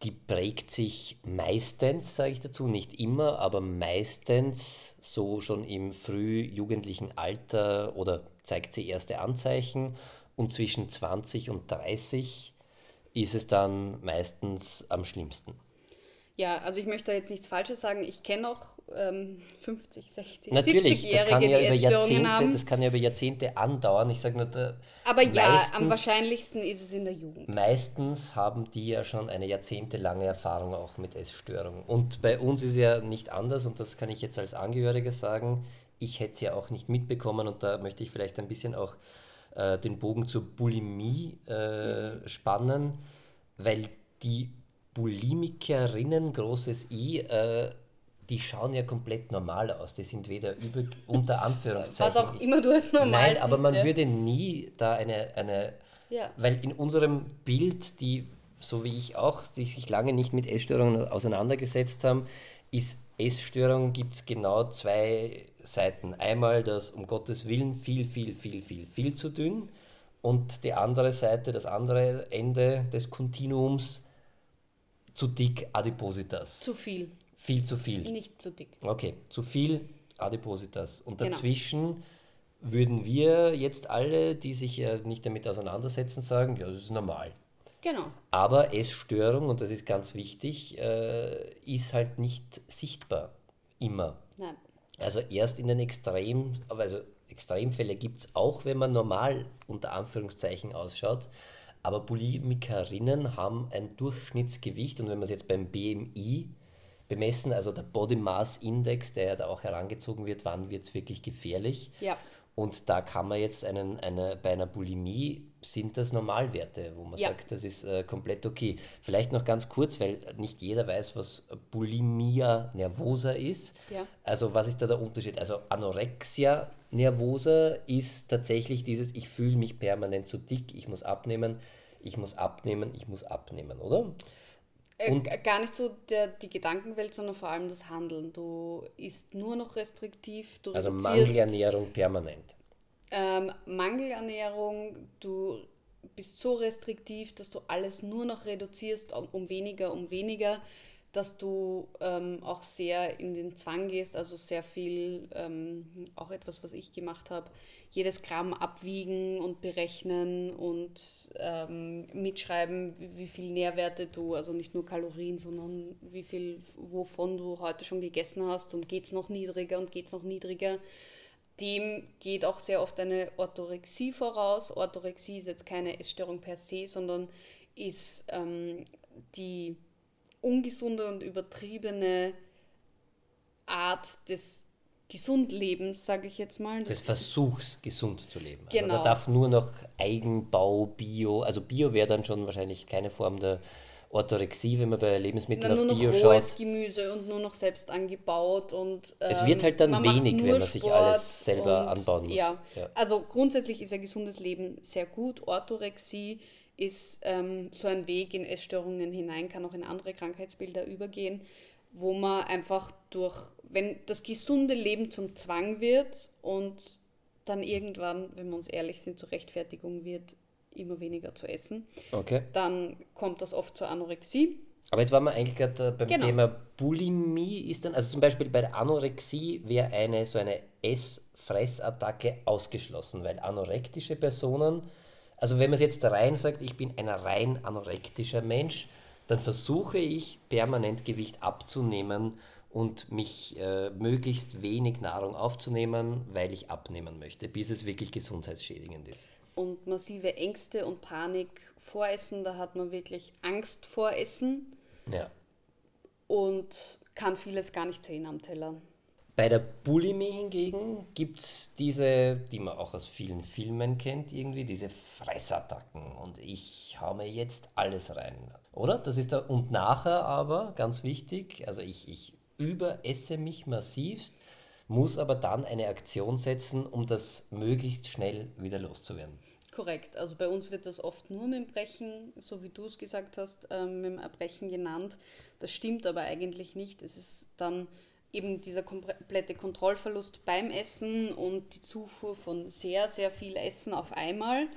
die prägt sich meistens, sage ich dazu, nicht immer, aber meistens so schon im frühjugendlichen Alter oder zeigt sie erste Anzeichen und zwischen 20 und 30 ist es dann meistens am schlimmsten. Ja, also ich möchte jetzt nichts Falsches sagen. Ich kenne auch ähm, 50, 60, Natürlich, 70-Jährige, das kann ja über Jahrzehnte, haben. Das kann ja über Jahrzehnte andauern. Ich sage nur, da aber ja, meistens, am wahrscheinlichsten ist es in der Jugend. Meistens haben die ja schon eine jahrzehntelange Erfahrung auch mit Essstörungen. Und bei uns ist ja nicht anders und das kann ich jetzt als Angehöriger sagen. Ich hätte es ja auch nicht mitbekommen und da möchte ich vielleicht ein bisschen auch äh, den Bogen zur Bulimie äh, mhm. spannen, weil die Bulimikerinnen, großes I, äh, die schauen ja komplett normal aus. Die sind weder über, unter Anführungszeichen. Was auch immer du als normal Nein, aber man ja. würde nie da eine, eine ja. weil in unserem Bild, die, so wie ich auch, die sich lange nicht mit Essstörungen auseinandergesetzt haben, ist Essstörung gibt es genau zwei Seiten. Einmal das um Gottes Willen viel, viel, viel, viel, viel zu dünn und die andere Seite, das andere Ende des Kontinuums, zu dick Adipositas. Zu viel. Viel zu viel. Nicht zu dick. Okay, zu viel Adipositas. Und genau. dazwischen genau. würden wir jetzt alle, die sich ja nicht damit auseinandersetzen, sagen, ja, das ist normal. Genau. Aber Essstörung, und das ist ganz wichtig, äh, ist halt nicht sichtbar. Immer. Nein. Also erst in den Extrem, also Extremfälle gibt es auch, wenn man normal unter Anführungszeichen ausschaut. Aber Bulimikerinnen haben ein Durchschnittsgewicht und wenn man es jetzt beim BMI bemessen, also der Body Mass Index, der ja da auch herangezogen wird, wann wird es wirklich gefährlich? Ja. Und da kann man jetzt einen, eine, bei einer Bulimie sind das Normalwerte, wo man ja. sagt, das ist äh, komplett okay. Vielleicht noch ganz kurz, weil nicht jeder weiß, was Bulimia nervosa ist. Ja. Also was ist da der Unterschied? Also Anorexia nervosa ist tatsächlich dieses, ich fühle mich permanent zu dick, ich muss abnehmen, ich muss abnehmen, ich muss abnehmen, oder? Äh, Und gar nicht so der, die Gedankenwelt, sondern vor allem das Handeln. Du isst nur noch restriktiv. Du also Mangelernährung permanent. Ähm, Mangelernährung, du bist so restriktiv, dass du alles nur noch reduzierst, um, um weniger, um weniger dass du ähm, auch sehr in den Zwang gehst, also sehr viel, ähm, auch etwas, was ich gemacht habe, jedes Gramm abwiegen und berechnen und ähm, mitschreiben, wie, viel Nährwerte du, also nicht nur Kalorien, sondern wie viel, wovon du heute schon gegessen hast und geht es noch niedriger und geht es noch niedriger. Dem geht auch sehr oft eine Orthorexie voraus. Orthorexie ist jetzt keine Essstörung per se, sondern ist ähm, die ungesunde und übertriebene Art des gesund Lebens, sage ich jetzt mal. Des Versuchs, gesund zu leben. Genau. Also da darf nur noch Eigenbau, Bio, also Bio wäre dann schon wahrscheinlich keine Form der Orthorexie, wenn man bei Lebensmitteln Na, nur auf noch Bio rohes schaut. Gemüse und nur noch selbst angebaut und Es ähm, wird halt dann macht wenig, nur wenn man sich Sport alles selber und, anbauen muss. Ja. Ja. also grundsätzlich ist ein gesundes Leben sehr gut. Orthorexie ist ähm, so ein Weg in Essstörungen hinein, kann auch in andere Krankheitsbilder übergehen, wo man einfach durch, wenn das gesunde Leben zum Zwang wird und dann irgendwann, wenn wir uns ehrlich sind, zur Rechtfertigung wird, immer weniger zu essen, Okay. dann kommt das oft zur Anorexie. Aber jetzt waren wir eigentlich gerade äh, beim Genau. Thema Bulimie ist dann, also zum Beispiel bei der Anorexie wäre eine so eine Ess-Fressattacke ausgeschlossen, weil anorektische Personen, also wenn man es jetzt rein sagt, ich bin ein rein anorektischer Mensch, dann versuche ich permanent Gewicht abzunehmen und mich äh, möglichst wenig Nahrung aufzunehmen, weil ich abnehmen möchte, bis es wirklich gesundheitsschädigend ist. und massive Ängste und Panik vor Essen. Da hat man wirklich Angst vor Essen Ja. und kann vieles gar nicht sehen am Teller. Bei der Bulimie hingegen gibt es diese, die man auch aus vielen Filmen kennt, irgendwie diese Fressattacken und ich hau mir jetzt alles rein. Oder? Das ist der und nachher aber, ganz wichtig, also ich, ich überesse mich massivst, muss aber dann eine Aktion setzen, um das möglichst schnell wieder loszuwerden. Korrekt. Also bei uns wird das oft nur mit dem Brechen, so wie du es gesagt hast, ähm, mit dem Erbrechen genannt. Das stimmt aber eigentlich nicht. Es ist dann eben dieser komplette Kontrollverlust beim Essen und die Zufuhr von sehr, sehr viel Essen auf einmal.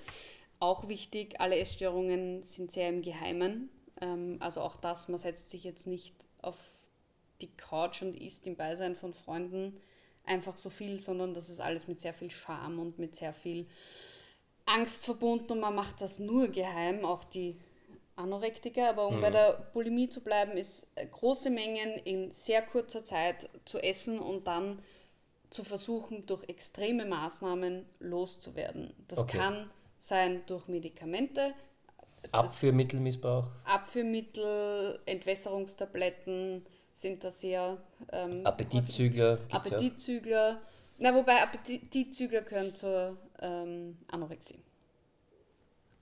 Auch wichtig, alle Essstörungen sind sehr im Geheimen. Ähm, also auch das, man setzt sich jetzt nicht auf die Couch und isst im Beisein von Freunden einfach so viel, sondern das ist alles mit sehr viel Scham und mit sehr viel Angst verbunden und man macht das nur geheim, auch die Anorektiker. Aber um bei der Bulimie zu bleiben, ist äh, große Mengen in sehr kurzer Zeit zu essen und dann zu versuchen, durch extreme Maßnahmen loszuwerden. Das Okay. kann sein durch Medikamente, Abführmittelmissbrauch, Abführmittel, Entwässerungstabletten sind da sehr ähm, Appetitzügler. Appetitzügler. Na, wobei Appetitzügler gehören zur ähm, Anorexie.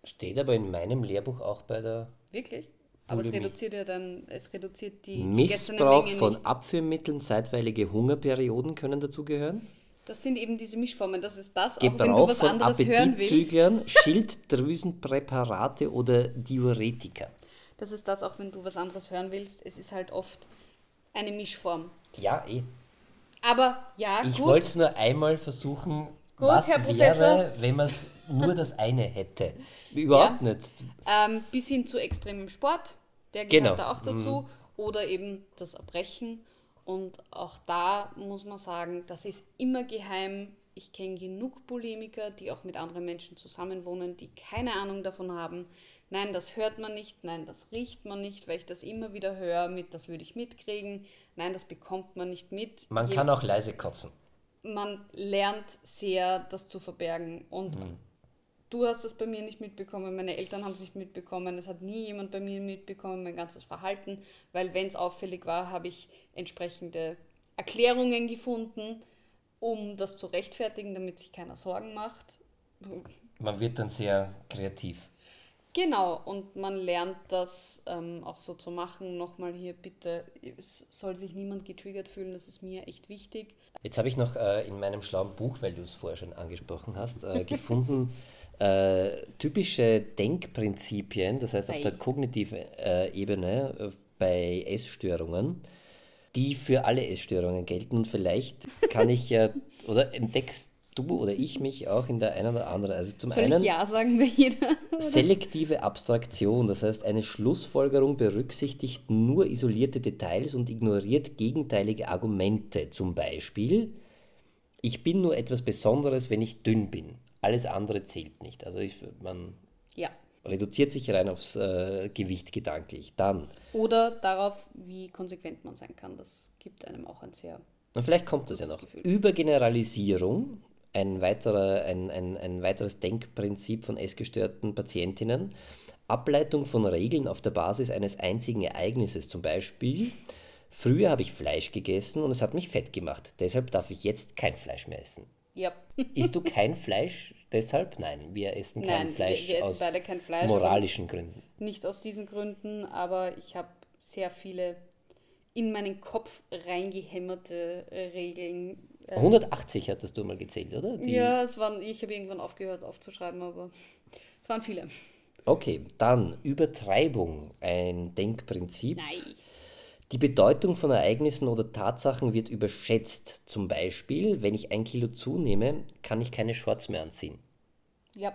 Steht aber in meinem Lehrbuch auch bei der Wirklich? Aber es reduziert ja dann, es reduziert die Missbrauch Menge von nicht. Abführmitteln, zeitweilige Hungerperioden können dazugehören. Das sind eben diese Mischformen. Das ist das, auch wenn du Gebrauch was von anderes hören willst. Schilddrüsenpräparate oder Diuretika. Das ist das, auch wenn du was anderes hören willst. Es ist halt oft eine Mischform. Ja, eh. Aber ja, Ich gut. wollte es nur einmal versuchen, Gut, was Herr wäre, Professor. wenn man es nur das eine hätte. Überhaupt nicht. Ähm, bis hin zu extremem Sport, der gehört Genau. da auch dazu. Oder eben das Erbrechen. Und auch da muss man sagen, das ist immer geheim. Ich kenne genug Bulimiker, die auch mit anderen Menschen zusammenwohnen, die keine Ahnung davon haben. Nein, das hört man nicht, nein, das riecht man nicht, weil ich das immer wieder höre mit, das würde ich mitkriegen. Nein, das bekommt man nicht mit. Man Je- kann auch leise kotzen. man lernt sehr, das zu verbergen. Und du hast das bei mir nicht mitbekommen, meine Eltern haben es nicht mitbekommen, es hat nie jemand bei mir mitbekommen, mein ganzes Verhalten, weil wenn es auffällig war, habe ich entsprechende Erklärungen gefunden, um das zu rechtfertigen, damit sich keiner Sorgen macht. Man wird dann sehr kreativ. Genau, und man lernt das ähm, auch so zu machen. Nochmal hier bitte, es soll sich niemand getriggert fühlen, das ist mir echt wichtig. Jetzt habe ich noch äh, in meinem schlauen Buch, weil du es vorher schon angesprochen hast, äh, gefunden, äh, typische Denkprinzipien, das heißt auf der kognitiven äh, Ebene äh, bei Essstörungen, die für alle Essstörungen gelten. Und vielleicht kann ich ja, oder entdeckst du oder ich mich auch in der einen oder anderen. Also zum Soll einen Ja sagen bei jeder? selektive Abstraktion, das heißt eine Schlussfolgerung berücksichtigt nur isolierte Details und ignoriert gegenteilige Argumente. Zum Beispiel, ich bin nur etwas Besonderes, wenn ich dünn bin. Alles andere zählt nicht. Also ich, man Ja. reduziert sich rein aufs äh, Gewicht gedanklich. Dann, Oder darauf, wie konsequent man sein kann. Das gibt einem auch ein sehr. und vielleicht kommt das ja noch, Gefühl. Übergeneralisierung, ein, weiterer, ein, ein, ein weiteres Denkprinzip von essgestörten Patientinnen, Ableitung von Regeln auf der Basis eines einzigen Ereignisses, zum Beispiel, Früher habe ich Fleisch gegessen und es hat mich fett gemacht. Deshalb darf ich jetzt kein Fleisch mehr essen. Ja. Isst du kein Fleisch deshalb? Nein, wir essen kein Nein, Fleisch wir, wir essen aus kein Fleisch. moralischen Gründen. Nicht aus diesen Gründen, aber ich habe sehr viele in meinen Kopf reingehämmerte äh, Regeln. Äh, 180 hattest du mal gezählt, oder? Die- ja, es waren, ich habe irgendwann aufgehört aufzuschreiben, aber es waren viele. Okay, dann Übertreibung, ein Denkprinzip. Nein. Die Bedeutung von Ereignissen oder Tatsachen wird überschätzt. Zum Beispiel, wenn ich ein Kilo zunehme, kann ich keine Shorts mehr anziehen. Ja.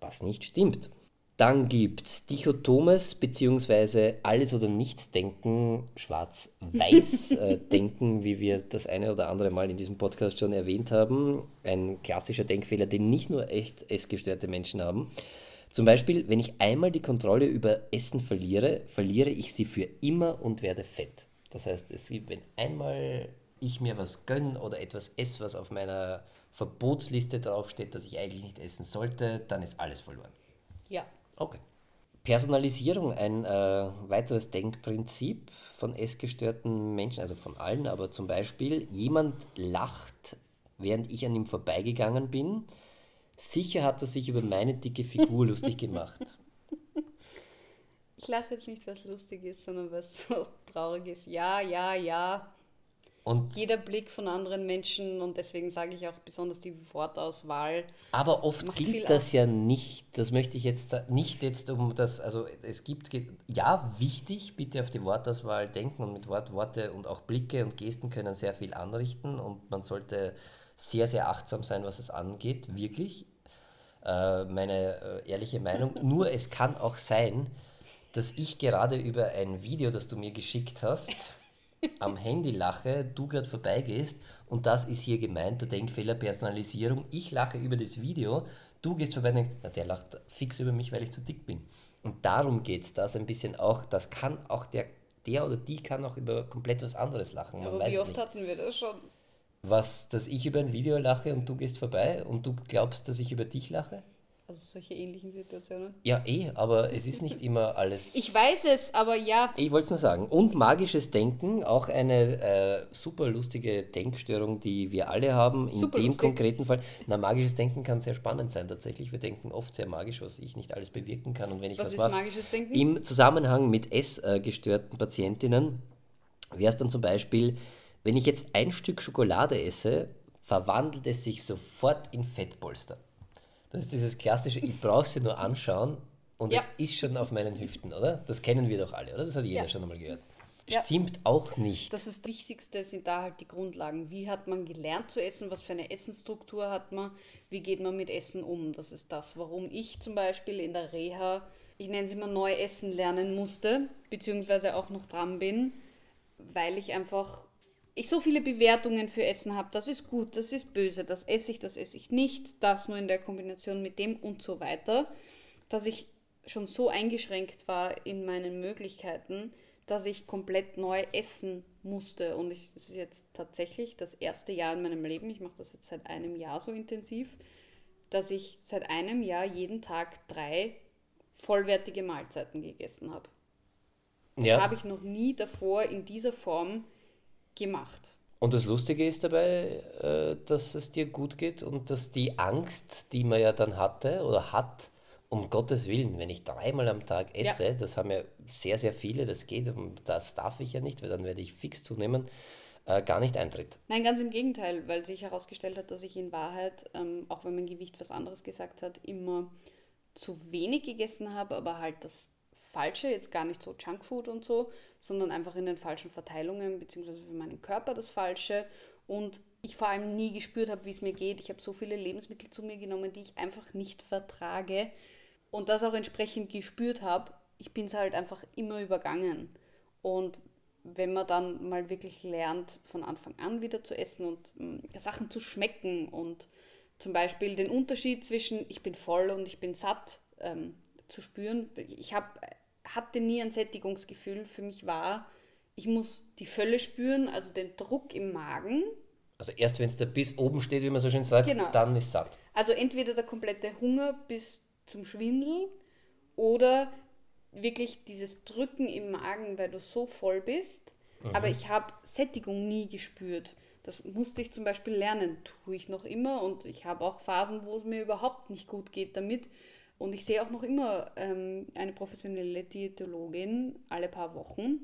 Was nicht stimmt. Dann gibt's Dichotomes bzw. alles oder nichts denken, schwarz-weiß äh, denken, wie wir das eine oder andere Mal in diesem Podcast schon erwähnt haben. Ein klassischer Denkfehler, den nicht nur echt essgestörte Menschen haben. Zum Beispiel, wenn ich einmal die Kontrolle über Essen verliere, verliere ich sie für immer und werde fett. Das heißt, es gibt, wenn einmal ich mir was gönne oder etwas esse, was auf meiner Verbotsliste draufsteht, das ich eigentlich nicht essen sollte, dann ist alles verloren. Ja. Okay. Personalisierung, ein äh, weiteres Denkprinzip von essgestörten Menschen, also von allen, aber zum Beispiel, jemand lacht, während ich an ihm vorbeigegangen bin. Sicher hat er sich über meine dicke Figur lustig gemacht. Ich lache jetzt nicht, weil es lustig ist, sondern weil es so traurig ist. Ja, ja, ja. Und, Jeder Blick von anderen Menschen und deswegen sage ich auch besonders die Wortauswahl. aber oft gilt das ja nicht, das möchte ich jetzt nicht jetzt um das, also es gibt, ja, wichtig, bitte auf die Wortauswahl denken und mit Wort, Worte und auch Blicke und Gesten können sehr viel anrichten und man sollte sehr, sehr achtsam sein, was es angeht, wirklich. Äh, meine äh, ehrliche Meinung. Nur es kann auch sein, dass ich gerade über ein Video, das du mir geschickt hast, am Handy lache, du gerade vorbeigehst und das ist hier gemeint, der Denkfehler Personalisierung. Ich lache über das Video, du gehst vorbei und denkst, na, der lacht fix über mich, weil ich zu dick bin. Und darum geht es, das ein bisschen auch, das kann auch der, der oder die kann auch über komplett was anderes lachen. Man Aber weiß wie oft nicht. hatten wir das schon? Was, dass ich über ein Video lache und du gehst vorbei und du glaubst, dass ich über dich lache? Also solche ähnlichen Situationen. Ja, eh, aber es ist nicht immer alles. Ich weiß es, aber ja. Ich wollte es nur sagen. Und magisches Denken, auch eine äh, super lustige Denkstörung, die wir alle haben. In Super dem lustig. konkreten Fall. Na, magisches Denken kann sehr spannend sein, tatsächlich. Wir denken oft sehr magisch, was ich nicht alles bewirken kann. Und wenn ich Was was, ist mache, magisches Denken? im Zusammenhang mit essgestörten Patientinnen wäre es dann zum Beispiel, wenn ich jetzt ein Stück Schokolade esse, verwandelt es sich sofort in Fettpolster. Das ist dieses klassische, ich brauche sie nur anschauen und Ja. es ist schon auf meinen Hüften, oder? Das kennen wir doch alle, oder? Das hat jeder Ja. schon einmal gehört. Ja. Stimmt auch nicht. Das ist das Wichtigste, sind da halt die Grundlagen. Wie hat man gelernt zu essen? Was für eine Essensstruktur hat man? Wie geht man mit Essen um? Das ist das, warum ich zum Beispiel in der Reha, ich nenne es immer neu essen lernen musste, beziehungsweise auch noch dran bin, weil ich einfach, ich so viele Bewertungen für Essen habe. Das ist gut, das ist böse, das esse ich, das esse ich nicht, das nur in der Kombination mit dem und so weiter, dass ich schon so eingeschränkt war in meinen Möglichkeiten, dass ich komplett neu essen musste. Und ich, das ist jetzt tatsächlich das erste Jahr in meinem Leben, ich mache das jetzt seit einem Jahr so intensiv, dass ich seit einem Jahr jeden Tag drei vollwertige Mahlzeiten gegessen habe. Das Ja. habe ich noch nie davor in dieser Form gemacht. Und das Lustige ist dabei, äh, dass es dir gut geht und dass die Angst, die man ja dann hatte oder hat, um Gottes Willen, wenn ich dreimal am Tag esse, das haben ja sehr, sehr viele, das geht, und das darf ich ja nicht, weil dann werde ich fix zunehmen, äh, gar nicht eintritt. Nein, ganz im Gegenteil, weil sich herausgestellt hat, dass ich in Wahrheit, ähm, auch wenn mein Gewicht was anderes gesagt hat, immer zu wenig gegessen habe, aber halt das Falsche, jetzt gar nicht so Junkfood und so, sondern einfach in den falschen Verteilungen, beziehungsweise für meinen Körper das Falsche. Und ich vor allem nie gespürt habe, wie es mir geht. Ich habe so viele Lebensmittel zu mir genommen, die ich einfach nicht vertrage und das auch entsprechend gespürt habe. Ich bin es halt einfach immer übergangen. Und wenn man dann mal wirklich lernt, von Anfang an wieder zu essen und mh, Sachen zu schmecken und zum Beispiel den Unterschied zwischen ich bin voll und ich bin satt ähm, zu spüren. Ich hab, hatte nie ein Sättigungsgefühl. Für mich war, ich muss die Fülle spüren, also den Druck im Magen. Also erst wenn es da bis oben steht, wie man so schön sagt, Genau. dann ist satt. Also entweder der komplette Hunger bis zum Schwindel oder wirklich dieses Drücken im Magen, weil du so voll bist, Mhm. Aber ich habe Sättigung nie gespürt. Das musste ich zum Beispiel lernen, tue ich noch immer. Und ich habe auch Phasen, wo es mir überhaupt nicht gut geht damit. Und ich sehe auch noch immer ähm, eine professionelle Diätologin alle paar Wochen,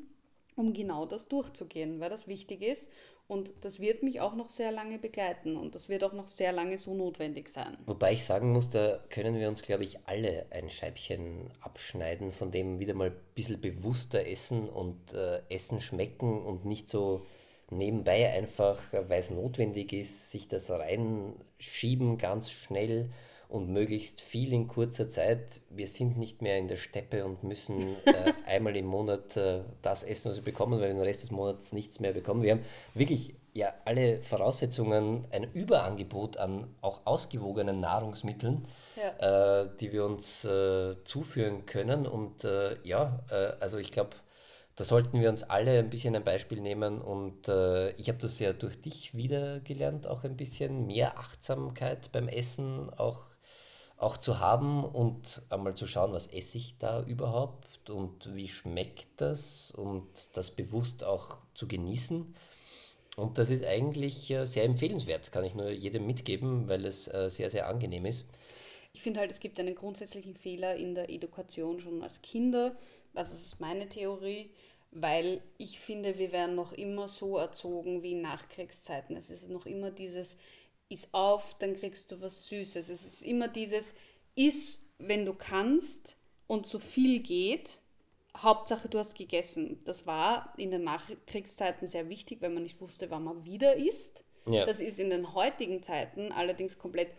um genau das durchzugehen, weil das wichtig ist. Und das wird mich auch noch sehr lange begleiten und das wird auch noch sehr lange so notwendig sein. Wobei ich sagen muss, da können wir uns, glaube ich, alle ein Scheibchen abschneiden, von dem wieder mal ein bisschen bewusster essen und äh, Essen schmecken und nicht so nebenbei einfach, weil es notwendig ist, sich das reinschieben ganz schnell und möglichst viel in kurzer Zeit. Wir sind nicht mehr in der Steppe und müssen äh, einmal im Monat äh, das essen, was wir bekommen, weil wir den Rest des Monats nichts mehr bekommen. Wir haben wirklich ja alle Voraussetzungen, ein Überangebot an auch ausgewogenen Nahrungsmitteln, ja. äh, die wir uns äh, zuführen können. Und äh, ja, äh, also ich glaube, da sollten wir uns alle ein bisschen ein Beispiel nehmen und äh, ich habe das ja durch dich wieder gelernt, auch ein bisschen mehr Achtsamkeit beim Essen, auch auch zu haben und einmal zu schauen, was esse ich da überhaupt und wie schmeckt das und das bewusst auch zu genießen. Und das ist eigentlich äh, sehr empfehlenswert, kann ich nur jedem mitgeben, weil es äh, sehr, sehr angenehm ist. Ich finde halt, es gibt einen grundsätzlichen Fehler in der Education schon als Kinder. Also das ist meine Theorie, weil ich finde, wir werden noch immer so erzogen wie in Nachkriegszeiten. Es ist noch immer dieses, iss auf, dann kriegst du was Süßes. Es ist immer dieses, iss, wenn du kannst und so viel geht. Hauptsache, du hast gegessen. Das war in den Nachkriegszeiten sehr wichtig, weil man nicht wusste, wann man wieder isst. Ja. Das ist in den heutigen Zeiten allerdings komplett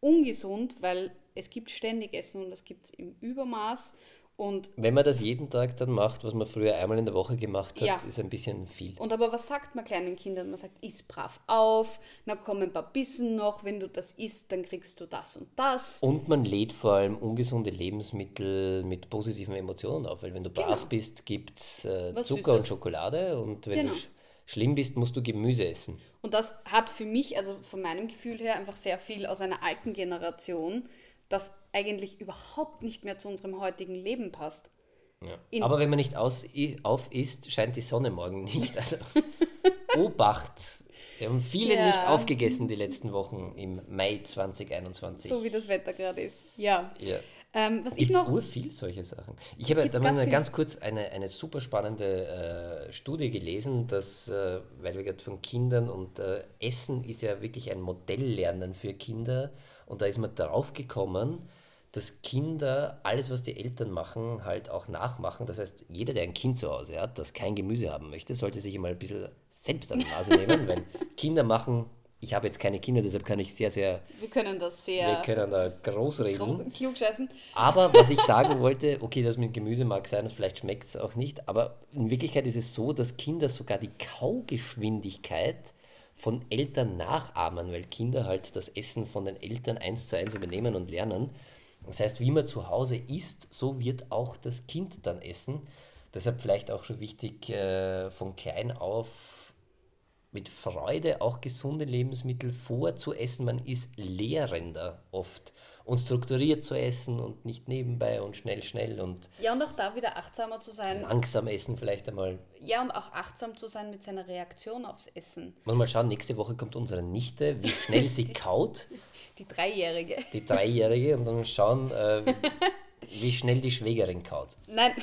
ungesund, weil es gibt ständig Essen und das gibt es im Übermaß und Wenn man das jeden Tag dann macht, was man früher einmal in der Woche gemacht hat, ja. ist ein bisschen viel. Und aber was sagt man kleinen Kindern? Man sagt, iss brav auf, na kommen ein paar Bissen noch, wenn du das isst, dann kriegst du das und das. Und man lädt vor allem ungesunde Lebensmittel mit positiven Emotionen auf, weil wenn du brav genau. bist, gibt es äh, Zucker Süßes. und Schokolade und wenn genau. du sch schlimm bist, musst du Gemüse essen. Und das hat für mich, also von meinem Gefühl her, einfach sehr viel aus einer alten Generation, das eigentlich überhaupt nicht mehr zu unserem heutigen Leben passt. Ja. Aber wenn man nicht aus, auf isst, scheint die Sonne morgen nicht. Also Obacht! Wir haben viele ja. nicht aufgegessen die letzten Wochen im Mai 2021. So wie das Wetter gerade ist. Ja. ja. Ähm, was Gibt's ich noch. Ur viel solche Sachen. Ich habe da mal ganz kurz eine, eine super spannende äh, Studie gelesen, dass, äh, weil wir gerade von Kindern und äh, Essen ist ja wirklich ein Modelllernen für Kinder und da ist man drauf gekommen, dass Kinder alles, was die Eltern machen, halt auch nachmachen. Das heißt, jeder, der ein Kind zu Hause hat, das kein Gemüse haben möchte, sollte sich mal ein bisschen selbst an die Nase nehmen, weil Kinder machen. Ich habe jetzt keine Kinder, deshalb kann ich sehr, sehr. Wir können das sehr. Wir können da groß reden. Klugscheißen. Aber was ich sagen wollte, okay, das mit Gemüse mag sein, vielleicht schmeckt es auch nicht, aber in Wirklichkeit ist es so, dass Kinder sogar die Kaugeschwindigkeit von Eltern nachahmen, weil Kinder halt das Essen von den Eltern eins zu eins übernehmen und lernen. Das heißt, wie man zu Hause isst, so wird auch das Kind dann essen. Deshalb vielleicht auch schon wichtig, äh, von klein auf mit Freude auch gesunde Lebensmittel vorzuessen. Man ist lehrender oft und strukturiert zu essen und nicht nebenbei und schnell, schnell und. Ja, und auch da wieder achtsamer zu sein. Langsam essen vielleicht einmal. Ja, und auch achtsam zu sein mit seiner Reaktion aufs Essen. Mal, mal schauen, nächste Woche kommt unsere Nichte, wie schnell sie kaut. Die Dreijährige. Die Dreijährige und dann schauen, äh, wie schnell die Schwägerin kaut. Nein.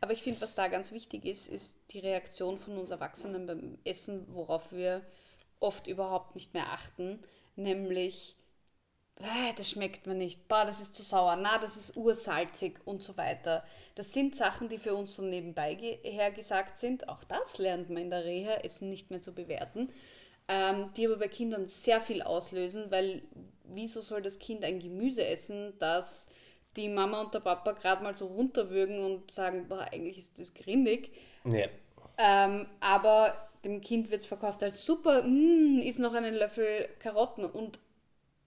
Aber ich finde, was da ganz wichtig ist, ist die Reaktion von uns Erwachsenen beim Essen, worauf wir oft überhaupt nicht mehr achten, nämlich das schmeckt mir nicht, boah, das ist zu sauer, na, das ist ursalzig und so weiter. Das sind Sachen, die für uns so nebenbei her gesagt sind. Auch das lernt man in der Reha, Essen nicht mehr zu bewerten. Ähm, die aber bei Kindern sehr viel auslösen, weil wieso soll das Kind ein Gemüse essen, das die Mama und der Papa gerade mal so runterwürgen und sagen, boah, eigentlich ist das grindig. Ja. Ähm, aber dem Kind wird es verkauft als super, mm, ist noch einen Löffel Karotten und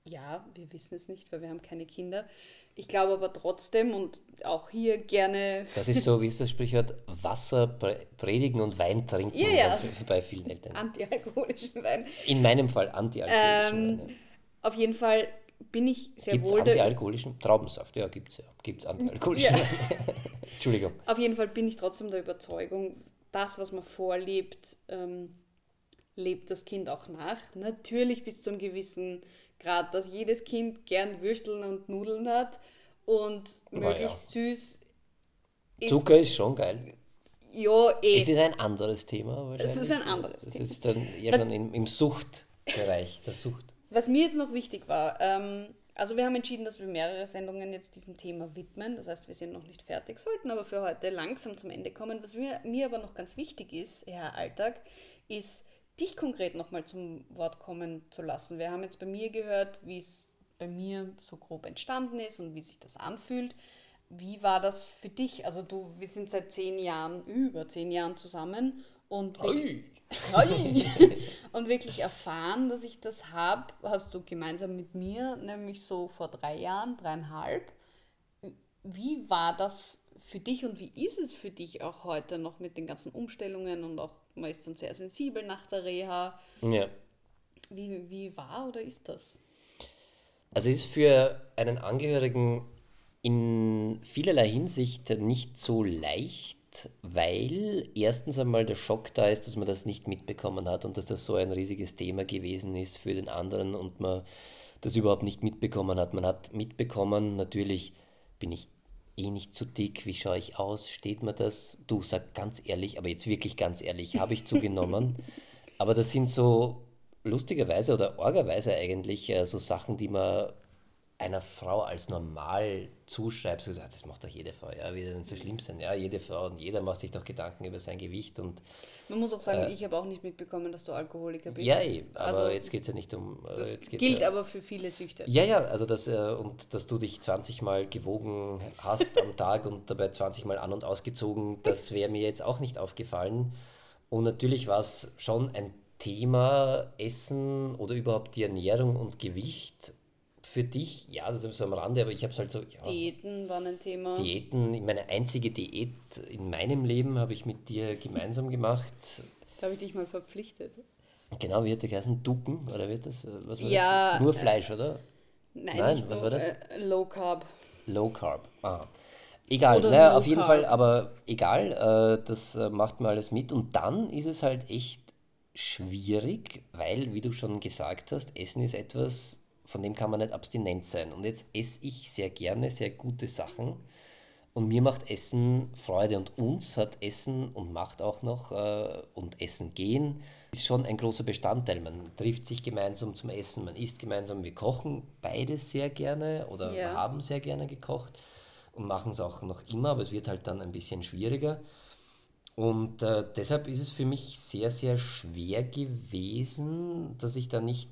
ja, wir wissen es nicht, weil wir haben keine Kinder. Ich glaube aber trotzdem und auch hier gerne. Das ist so, wie ist das Sprichwort, Wasser predigen und Wein trinken ja, ja. bei vielen Eltern. Antialkoholischen Wein. In meinem Fall antialkoholischen ähm, Wein. Auf jeden Fall bin ich sehr gibt's wohl. Antialkoholischen Traubensaft, ja, gibt es ja. Gibt es antialkoholischen ja. Entschuldigung. Auf jeden Fall bin ich trotzdem der Überzeugung, das, was man vorlebt, ähm, lebt das Kind auch nach. Natürlich bis zum gewissen Grad, dass jedes Kind gern Würsteln und Nudeln hat und möglichst ja. süß. Ist, Zucker ist schon geil. Ja, eh. Es ist ein anderes Thema. Es ist ein anderes es Thema. Es ist dann eher was, schon im, im Suchtbereich, der Sucht. Was mir jetzt noch wichtig war, ähm, also wir haben entschieden, dass wir mehrere Sendungen jetzt diesem Thema widmen. Das heißt, wir sind noch nicht fertig, sollten aber für heute langsam zum Ende kommen. Was mir, mir aber noch ganz wichtig ist, Herr Alltag, ist, dich konkret nochmal zum Wort kommen zu lassen. Wir haben jetzt bei mir gehört, wie es bei mir so grob entstanden ist und wie sich das anfühlt. Wie war das für dich? Also du, wir sind seit zehn Jahren, über zehn Jahren zusammen und wirklich, und wirklich erfahren, dass ich das habe, hast du gemeinsam mit mir, nämlich so vor drei Jahren, dreieinhalb. Wie war das für dich und wie ist es für dich auch heute noch mit den ganzen Umstellungen und auch man ist dann sehr sensibel nach der Reha. Ja. Wie, wie war oder ist das? Also es ist für einen Angehörigen in vielerlei Hinsicht nicht so leicht, weil erstens einmal der Schock da ist, dass man das nicht mitbekommen hat und dass das so ein riesiges Thema gewesen ist für den anderen und man das überhaupt nicht mitbekommen hat. Man hat mitbekommen, natürlich bin ich eh nicht zu dick, wie schaue ich aus, steht mir das? Du sag ganz ehrlich, aber jetzt wirklich ganz ehrlich, habe ich zugenommen. aber das sind so lustigerweise oder orgerweise eigentlich äh, so Sachen, die man einer Frau als normal zuschreibst, so, das macht doch jede Frau, ja, wie denn so schlimm sein? Ja, jede Frau und jeder macht sich doch Gedanken über sein Gewicht und. Man muss auch sagen, äh, ich habe auch nicht mitbekommen, dass du Alkoholiker bist. Ja, aber also, jetzt geht es ja nicht um. Äh, das gilt ja, aber für viele Süchte. Ja, ja, also das, äh, und dass du dich 20 Mal gewogen hast am Tag und dabei 20 Mal an- und ausgezogen, das wäre mir jetzt auch nicht aufgefallen. Und natürlich war es schon ein Thema Essen oder überhaupt die Ernährung und Gewicht für dich, ja, das ist so am Rande, aber ich habe es halt so. Ja, Diäten waren ein Thema. Diäten, meine einzige Diät in meinem Leben habe ich mit dir gemeinsam gemacht. Da habe ich dich mal verpflichtet. Genau, wie hat der geheißen? Ducken? Oder wird das? Was war ja, das? Nur Fleisch, äh, oder? Nein, nein was nur, war das? Äh, Low Carb. Low Carb, ah. Egal, naja, auf jeden Fall, aber egal, äh, das äh, macht man alles mit. Und dann ist es halt echt schwierig, weil, wie du schon gesagt hast, Essen ist etwas, von dem kann man nicht abstinent sein. Und jetzt esse ich sehr gerne sehr gute Sachen. Und mir macht Essen Freude und uns hat Essen und macht auch noch äh, und Essen gehen ist schon ein großer Bestandteil. Man trifft sich gemeinsam zum Essen, man isst gemeinsam, wir kochen beide sehr gerne oder ja. haben sehr gerne gekocht und machen es auch noch immer, aber es wird halt dann ein bisschen schwieriger. Und äh, deshalb ist es für mich sehr, sehr schwer gewesen, dass ich da nicht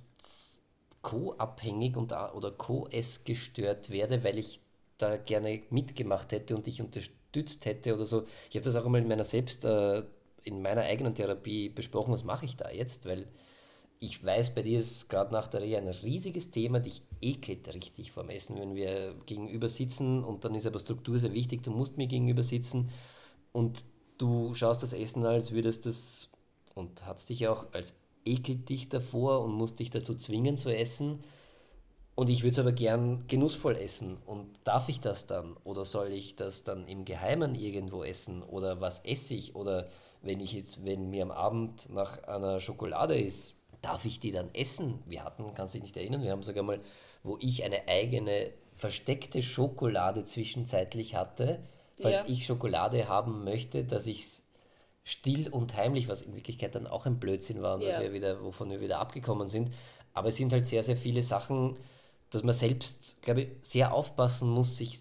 co-abhängig oder co-ess-gestört werde, weil ich da gerne mitgemacht hätte und dich unterstützt hätte oder so. Ich habe das auch einmal in meiner selbst, äh, in meiner eigenen Therapie besprochen, was mache ich da jetzt, weil ich weiß, bei dir ist gerade nach der Reha ein riesiges Thema, dich ekelt richtig vom Essen, wenn wir gegenüber sitzen und dann ist aber Struktur sehr wichtig, du musst mir gegenüber sitzen und du schaust das Essen, als würdest das und es dich auch als ekelt dich davor und musst dich dazu zwingen zu essen. Und ich würde es aber gern genussvoll essen. Und darf ich das dann? Oder soll ich das dann im Geheimen irgendwo essen? Oder was esse ich? Oder wenn ich jetzt, wenn mir am Abend nach einer Schokolade ist, darf ich die dann essen? Wir hatten, kannst dich nicht erinnern, wir haben sogar mal, wo ich eine eigene versteckte Schokolade zwischenzeitlich hatte, falls ja. ich Schokolade haben möchte, dass ich es still und heimlich, was in Wirklichkeit dann auch ein Blödsinn war, ja. wir wieder, wovon wir wieder abgekommen sind. Aber es sind halt sehr, sehr viele Sachen, dass man selbst, glaube ich, sehr aufpassen muss, sich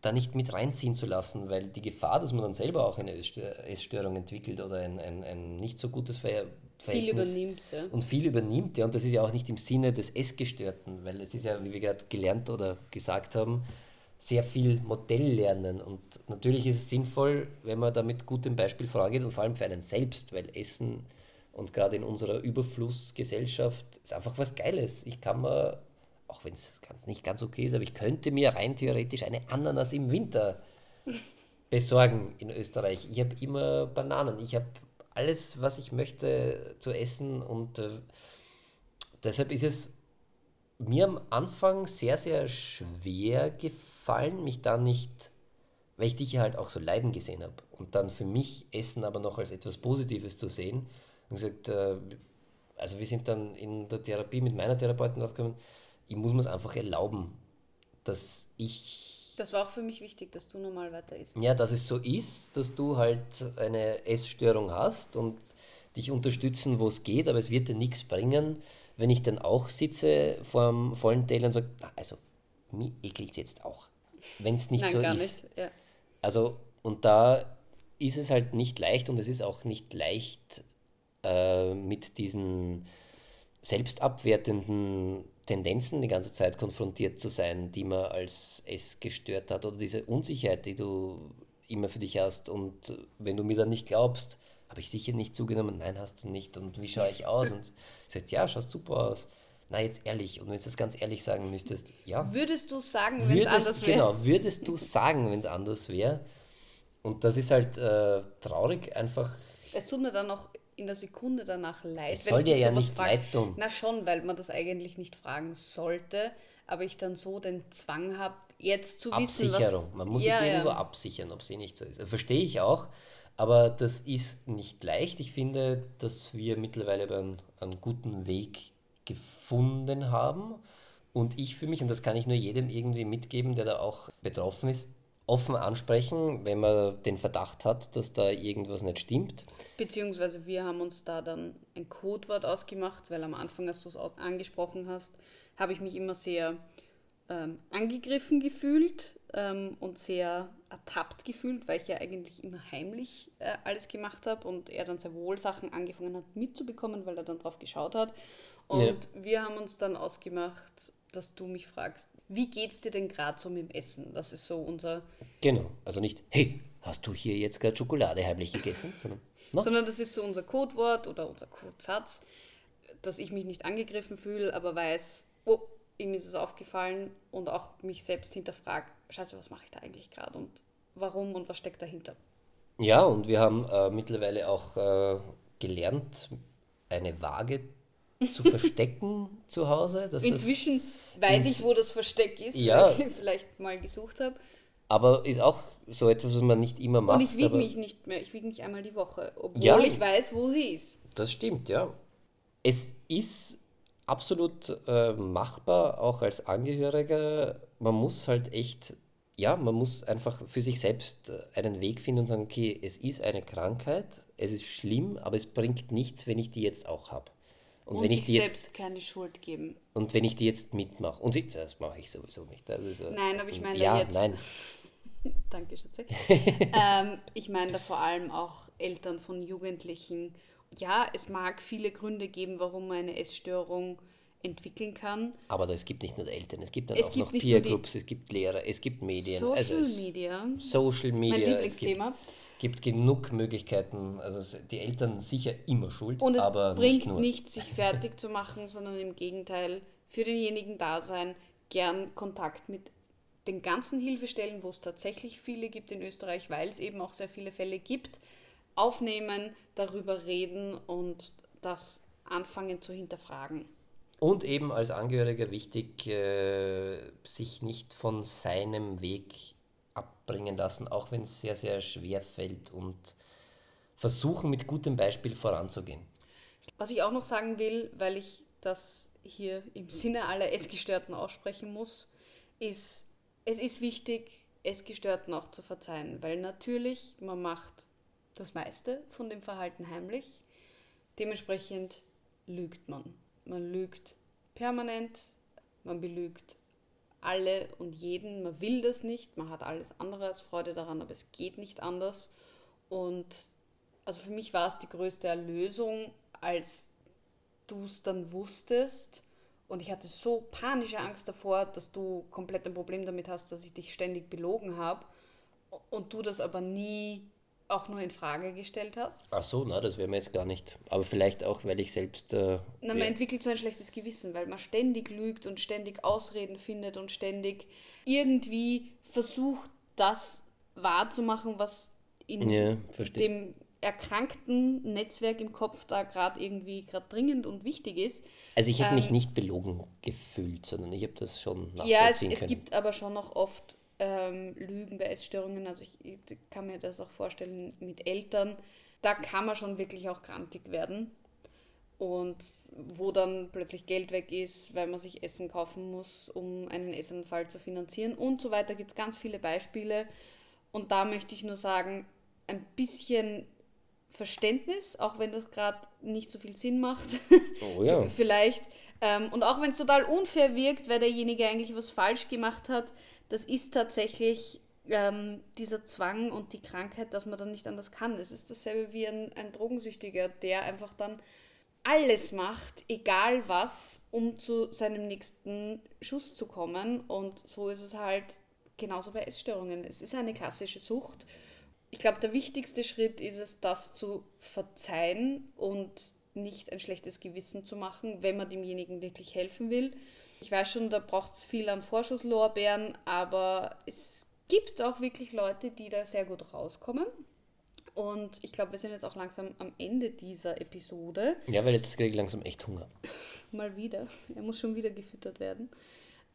da nicht mit reinziehen zu lassen, weil die Gefahr, dass man dann selber auch eine Essstörung entwickelt oder ein, ein, ein nicht so gutes Ver viel übernimmt, ja. Und viel übernimmt, ja. Und das ist ja auch nicht im Sinne des Essgestörten, weil es ist ja, wie wir gerade gelernt oder gesagt haben, sehr viel Modell lernen. Und natürlich ist es sinnvoll, wenn man da mit gutem Beispiel vorangeht und vor allem für einen selbst, weil Essen und gerade in unserer Überflussgesellschaft ist einfach was Geiles. Ich kann mir, auch wenn es nicht ganz okay ist, aber ich könnte mir rein theoretisch eine Ananas im Winter besorgen in Österreich. Ich habe immer Bananen, ich habe alles, was ich möchte zu essen und äh, deshalb ist es mir am Anfang sehr, sehr schwer gefallen, mich da nicht, weil ich dich ja halt auch so leiden gesehen habe. und dann für mich Essen aber noch als etwas Positives zu sehen. Und gesagt, äh, also wir sind dann in der Therapie mit meiner Therapeutin draufgekommen, ich muss mir es einfach erlauben, dass ich. Das war auch für mich wichtig, dass du normal weiter isst. Ja, dass es so ist, dass du halt eine Essstörung hast und dich unterstützen, wo es geht, aber es wird dir nichts bringen, wenn ich dann auch sitze vor dem vollen Teller und sage, also mir ekelt es jetzt auch, wenn es nicht Nein, so ist. nicht. Ja. Also, und da ist es halt nicht leicht und es ist auch nicht leicht äh, mit diesen selbstabwertenden Tendenzen die ganze Zeit konfrontiert zu sein, die man als es gestört hat oder diese Unsicherheit, die du immer für dich hast und wenn du mir dann nicht glaubst, habe ich sicher nicht zugenommen, nein, hast du nicht und wie schaue ich aus und sagt, ja, schaust super aus. Na, jetzt ehrlich, und wenn du das ganz ehrlich sagen müsstest, ja, Würdest du sagen, wenn es anders wäre? genau, würdest du sagen, wenn es anders wäre? Und das ist halt äh, traurig, einfach. Es tut mir dann auch in der Sekunde danach leid. Es soll dir ja nicht frag. leid tun. Na schon, weil man das eigentlich nicht fragen sollte, aber ich dann so den Zwang habe, jetzt zu wissen, Absicherung. Man muss ja, sich irgendwo ja. absichern, ob sie nicht so ist. Verstehe ich auch, aber das ist nicht leicht. Ich finde, dass wir mittlerweile einen, einen guten Weg gefunden haben. Und ich für mich, und das kann ich nur jedem irgendwie mitgeben, der da auch betroffen ist, offen ansprechen, wenn man den Verdacht hat, dass da irgendwas nicht stimmt. Beziehungsweise wir haben uns da dann ein Codewort ausgemacht, weil am Anfang, als du es angesprochen hast, habe ich mich immer sehr ähm, angegriffen gefühlt ähm, und sehr ertappt gefühlt, weil ich ja eigentlich immer heimlich äh, alles gemacht habe und er dann sehr wohl Sachen angefangen hat mitzubekommen, weil er dann drauf geschaut hat. Und Ja. wir haben uns dann ausgemacht, dass du mich fragst, wie geht's dir denn gerade so mit dem Essen? Das ist so unser Genau. Also nicht, hey, hast du hier jetzt gerade Schokolade heimlich gegessen? Sondern, na, Sondern das ist so unser Codewort oder unser Codesatz, dass ich mich nicht angegriffen fühle, aber weiß, oh, ihm ist es aufgefallen und auch mich selbst hinterfrage, scheiße, was mache ich da eigentlich gerade und warum und was steckt dahinter? Ja, und wir haben äh, mittlerweile auch äh, gelernt, eine Waage zu verstecken zu Hause. Inzwischen weiß ich, wo das Versteck ist, Ja. weil ich sie vielleicht mal gesucht habe. Aber ist auch so etwas, was man nicht immer macht. Und ich wiege mich nicht mehr, ich wiege mich einmal die Woche, obwohl Ja. ich weiß, wo sie ist. Das stimmt, ja. Es ist absolut äh, machbar, auch als Angehöriger. Man muss halt echt, ja, man muss einfach für sich selbst äh, einen Weg finden und sagen, okay, es ist eine Krankheit, es ist schlimm, aber es bringt nichts, wenn ich die jetzt auch habe. Und, Und, wenn ich die jetzt selbst keine Schuld geben. Und wenn ich die jetzt mitmache, und sie- das mache ich sowieso nicht. Äh, Nein, aber ich meine ja, jetzt- nein. Danke, Schätze. ähm, ich meine da vor allem auch Eltern von Jugendlichen. Ja, es mag viele Gründe geben, warum man eine Essstörung entwickeln kann. Aber es gibt nicht nur Eltern, es gibt dann Es auch gibt noch die- Peergroups, es gibt Lehrer, es gibt Medien. Social also es, Media, Social Media. mein Es Lieblingsthema. gibt, gibt genug Möglichkeiten. Also die Eltern sicher immer schuld, Und es aber bringt nicht nur. nicht, sich fertig zu machen, sondern im Gegenteil für denjenigen da sein, gern Kontakt mit den ganzen Hilfestellen, wo es tatsächlich viele gibt in Österreich, weil es eben auch sehr viele Fälle gibt, aufnehmen, darüber reden und das anfangen zu hinterfragen. Und eben als Angehöriger wichtig, äh, sich nicht von seinem Weg abbringen lassen, auch wenn es sehr, sehr schwer fällt und versuchen mit gutem Beispiel voranzugehen. Was ich auch noch sagen will, weil ich das hier im Sinne aller Essgestörten aussprechen muss, ist, es ist wichtig, Essgestörten auch zu verzeihen, weil natürlich, man macht das meiste von dem Verhalten heimlich. Dementsprechend lügt man. Man lügt permanent, man belügt alle und jeden. Man will das nicht, man hat alles andere als Freude daran, aber es geht nicht anders. Und also für mich war es die größte Erlösung, als du es dann wusstest. Und ich hatte so panische Angst davor, dass du komplett ein Problem damit hast, dass ich dich ständig belogen habe und du das aber nie auch nur in Frage gestellt hast. Ach so, na, das wäre mir jetzt gar nicht. Aber vielleicht auch, weil ich selbst. Äh, Na, man ja, entwickelt so ein schlechtes Gewissen, weil man ständig lügt und ständig Ausreden findet und ständig irgendwie versucht, das wahrzumachen, was in ja, dem erkrankten Netzwerk im Kopf da gerade irgendwie gerade dringend und wichtig ist. Also ich habe mich ähm, nicht belogen gefühlt, sondern ich habe das schon nachvollziehen Ja, es, es können. gibt aber schon noch oft ähm, Lügen bei Essstörungen. Also ich, ich kann mir das auch vorstellen mit Eltern. Da kann man schon wirklich auch grantig werden. Und wo dann plötzlich Geld weg ist, weil man sich Essen kaufen muss, um einen Essanfall zu finanzieren und so weiter, gibt es ganz viele Beispiele. Und da möchte ich nur sagen, ein bisschen Verständnis, auch wenn das gerade nicht so viel Sinn macht. Oh ja. Vielleicht. Ähm, und auch wenn es total unfair wirkt, weil derjenige eigentlich was falsch gemacht hat, das ist tatsächlich ähm, dieser Zwang und die Krankheit, dass man dann nicht anders kann. Es ist dasselbe wie ein, ein Drogensüchtiger, der einfach dann alles macht, egal was, um zu seinem nächsten Schuss zu kommen. Und so ist es halt genauso bei Essstörungen. Es ist eine klassische Sucht. Ich glaube, der wichtigste Schritt ist es, das zu verzeihen und nicht ein schlechtes Gewissen zu machen, wenn man demjenigen wirklich helfen will. Ich weiß schon, da braucht es viel an Vorschusslorbeeren, aber es gibt auch wirklich Leute, die da sehr gut rauskommen. Und ich glaube, wir sind jetzt auch langsam am Ende dieser Episode. Ja, weil jetzt kriege ich langsam echt Hunger. Mal wieder. Er muss schon wieder gefüttert werden.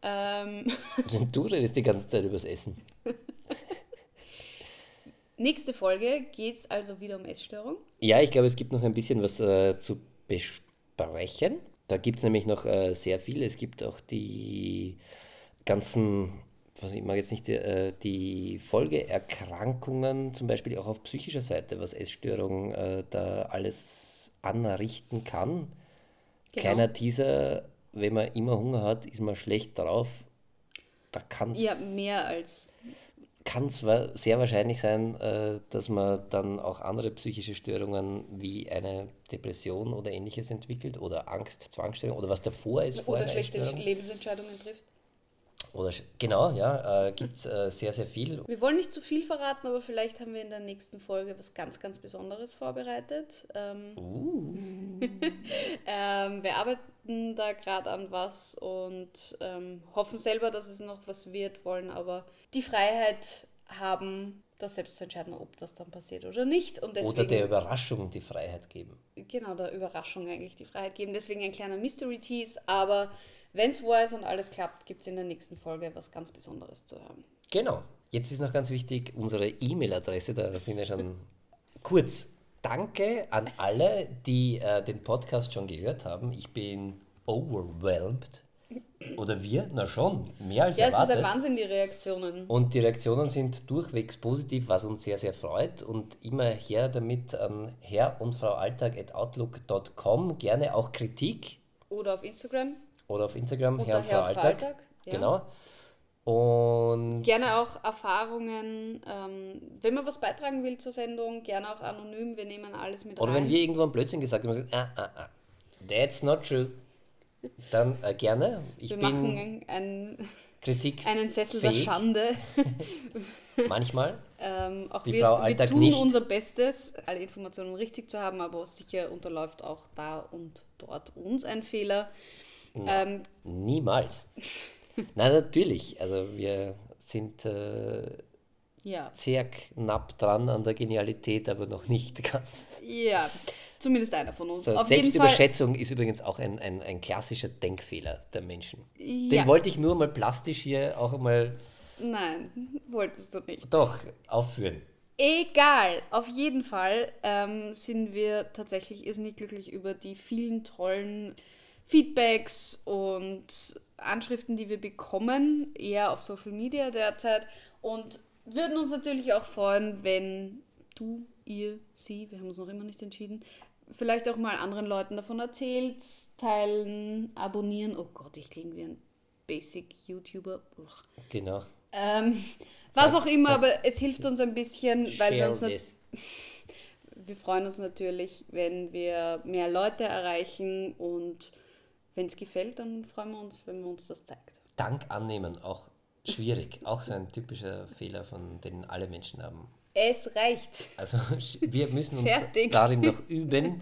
Ähm, Du redest die ganze Zeit übers Essen. nächste Folge geht es also wieder um Essstörung. Ja, ich glaube, es gibt noch ein bisschen was äh, zu besprechen. Da gibt es nämlich noch äh, sehr viel. Es gibt auch die ganzen, was ich mag jetzt nicht, die, äh, die Folgeerkrankungen, zum Beispiel auch auf psychischer Seite, was Essstörung äh, da alles anrichten kann. Genau. Kleiner Teaser, wenn man immer Hunger hat, ist man schlecht drauf. Da kann es Ja, mehr als. Kann es sehr wahrscheinlich sein, äh, dass man dann auch andere psychische Störungen wie eine Depression oder ähnliches entwickelt oder Angst, Zwangsstörung oder was davor ist Oder schlechte. Lebensentscheidungen trifft. Oder genau, ja, äh, gibt äh, sehr, sehr viel. Wir wollen nicht zu viel verraten, aber vielleicht haben wir in der nächsten Folge was ganz, ganz Besonderes vorbereitet. Ähm, Uh. ähm, wir arbeiten da gerade an was und ähm, hoffen selber, dass es noch was wird, wollen aber die Freiheit haben, das selbst zu entscheiden, ob das dann passiert oder nicht. Und deswegen, Oder der Überraschung die Freiheit geben. genau, der Überraschung eigentlich die Freiheit geben. Deswegen ein kleiner Mystery Tease, aber wenn es wahr ist und alles klappt, gibt es in der nächsten Folge was ganz Besonderes zu hören. Genau. Jetzt ist noch ganz wichtig unsere E-Mail-Adresse, da sind wir schon kurz. Danke an alle, die äh, den Podcast schon gehört haben. Ich bin overwhelmed. Oder wir? Na schon, mehr als Ja, es ist erwartet. ein Wahnsinn, die Reaktionen. Und die Reaktionen sind durchwegs positiv, was uns sehr, sehr freut. Und immer her damit an herr und Frau Alltag.outlook.com. Gerne auch Kritik Oder auf Instagram. Oder auf Instagram, Unter Herr und Frau Herr und Frau Alltag. Alltag, ja. Genau. Und Gerne auch Erfahrungen, ähm, wenn man was beitragen will zur Sendung, gerne auch anonym, wir nehmen alles mit Oder rein. wenn wir irgendwo einen Blödsinn gesagt haben, gesagt, ah, ah, ah, that's not true, dann äh, gerne. Ich wir bin machen einen, Kritik einen Sessel der fähig, Schande. manchmal. Ähm, auch Die wir, Frau wir Alltag tun nicht. unser Bestes, alle Informationen richtig zu haben, aber sicher unterläuft auch da und dort uns ein Fehler. Ähm, Niemals. Nein, natürlich. Also wir sind äh, ja. sehr knapp dran an der Genialität, aber noch nicht ganz. ja, zumindest einer von uns. So, Selbstüberschätzung ist übrigens auch ein, ein, ein klassischer Denkfehler der Menschen. Den Ja. wollte ich nur mal plastisch hier auch einmal nein, wolltest du nicht. doch aufführen. Egal, auf jeden Fall ähm, sind wir tatsächlich irrsinnig glücklich über die vielen tollen Feedbacks und Anschriften, die wir bekommen, eher auf Social Media derzeit. Und würden uns natürlich auch freuen, wenn du, ihr, sie, wir haben uns noch immer nicht entschieden, vielleicht auch mal anderen Leuten davon erzählt, teilen, abonnieren. Oh Gott, ich klinge wie ein Basic-YouTuber. Genau. Ähm, was auch immer, aber es hilft uns ein bisschen, weil wir uns nat- this. wir freuen uns natürlich, wenn wir mehr Leute erreichen und wenn es gefällt, dann freuen wir uns, wenn man uns das zeigt. Dank annehmen, auch schwierig. Auch so ein typischer Fehler, von denen alle Menschen haben. Es reicht. Also wir müssen uns Fertig. darin noch üben.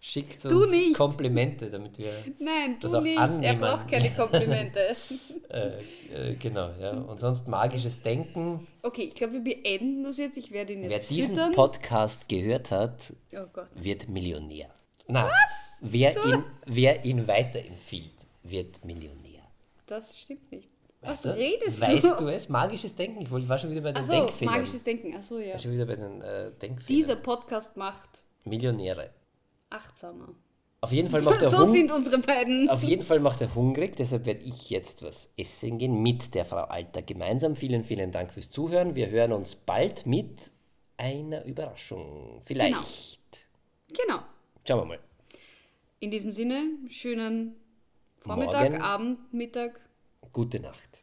Schickt Du uns. Komplimente, damit wir Nein, Das auch nicht. Er annehmen. braucht keine Komplimente. äh, äh, genau, ja. Und sonst magisches Denken. okay, ich glaube, wir beenden das jetzt. Ich werde ihn Wer jetzt diesen füttern. Podcast gehört hat, oh wird Millionär. Na, wer, So? ihn, wer ihn weiterempfiehlt, wird Millionär. Das stimmt nicht. Was redest weißt du? Weißt du es? Magisches Denken. Ich wollte- war schon wieder bei den Achso, Denkfehlern. magisches Denken. Achso, ja. War schon wieder bei den äh, Denkfehlern. Dieser Podcast macht Millionäre. achtsamer. Auf jeden Fall macht er So sind unsere beiden. Auf jeden Fall macht er hungrig, deshalb werde ich jetzt was essen gehen mit der Frau Alter gemeinsam. Vielen, vielen Dank fürs Zuhören. Wir hören uns bald mit einer Überraschung. Vielleicht. Genau. Schauen wir mal. In diesem Sinne, schönen Vormittag, Morgen. Abend, Mittag. Gute Nacht.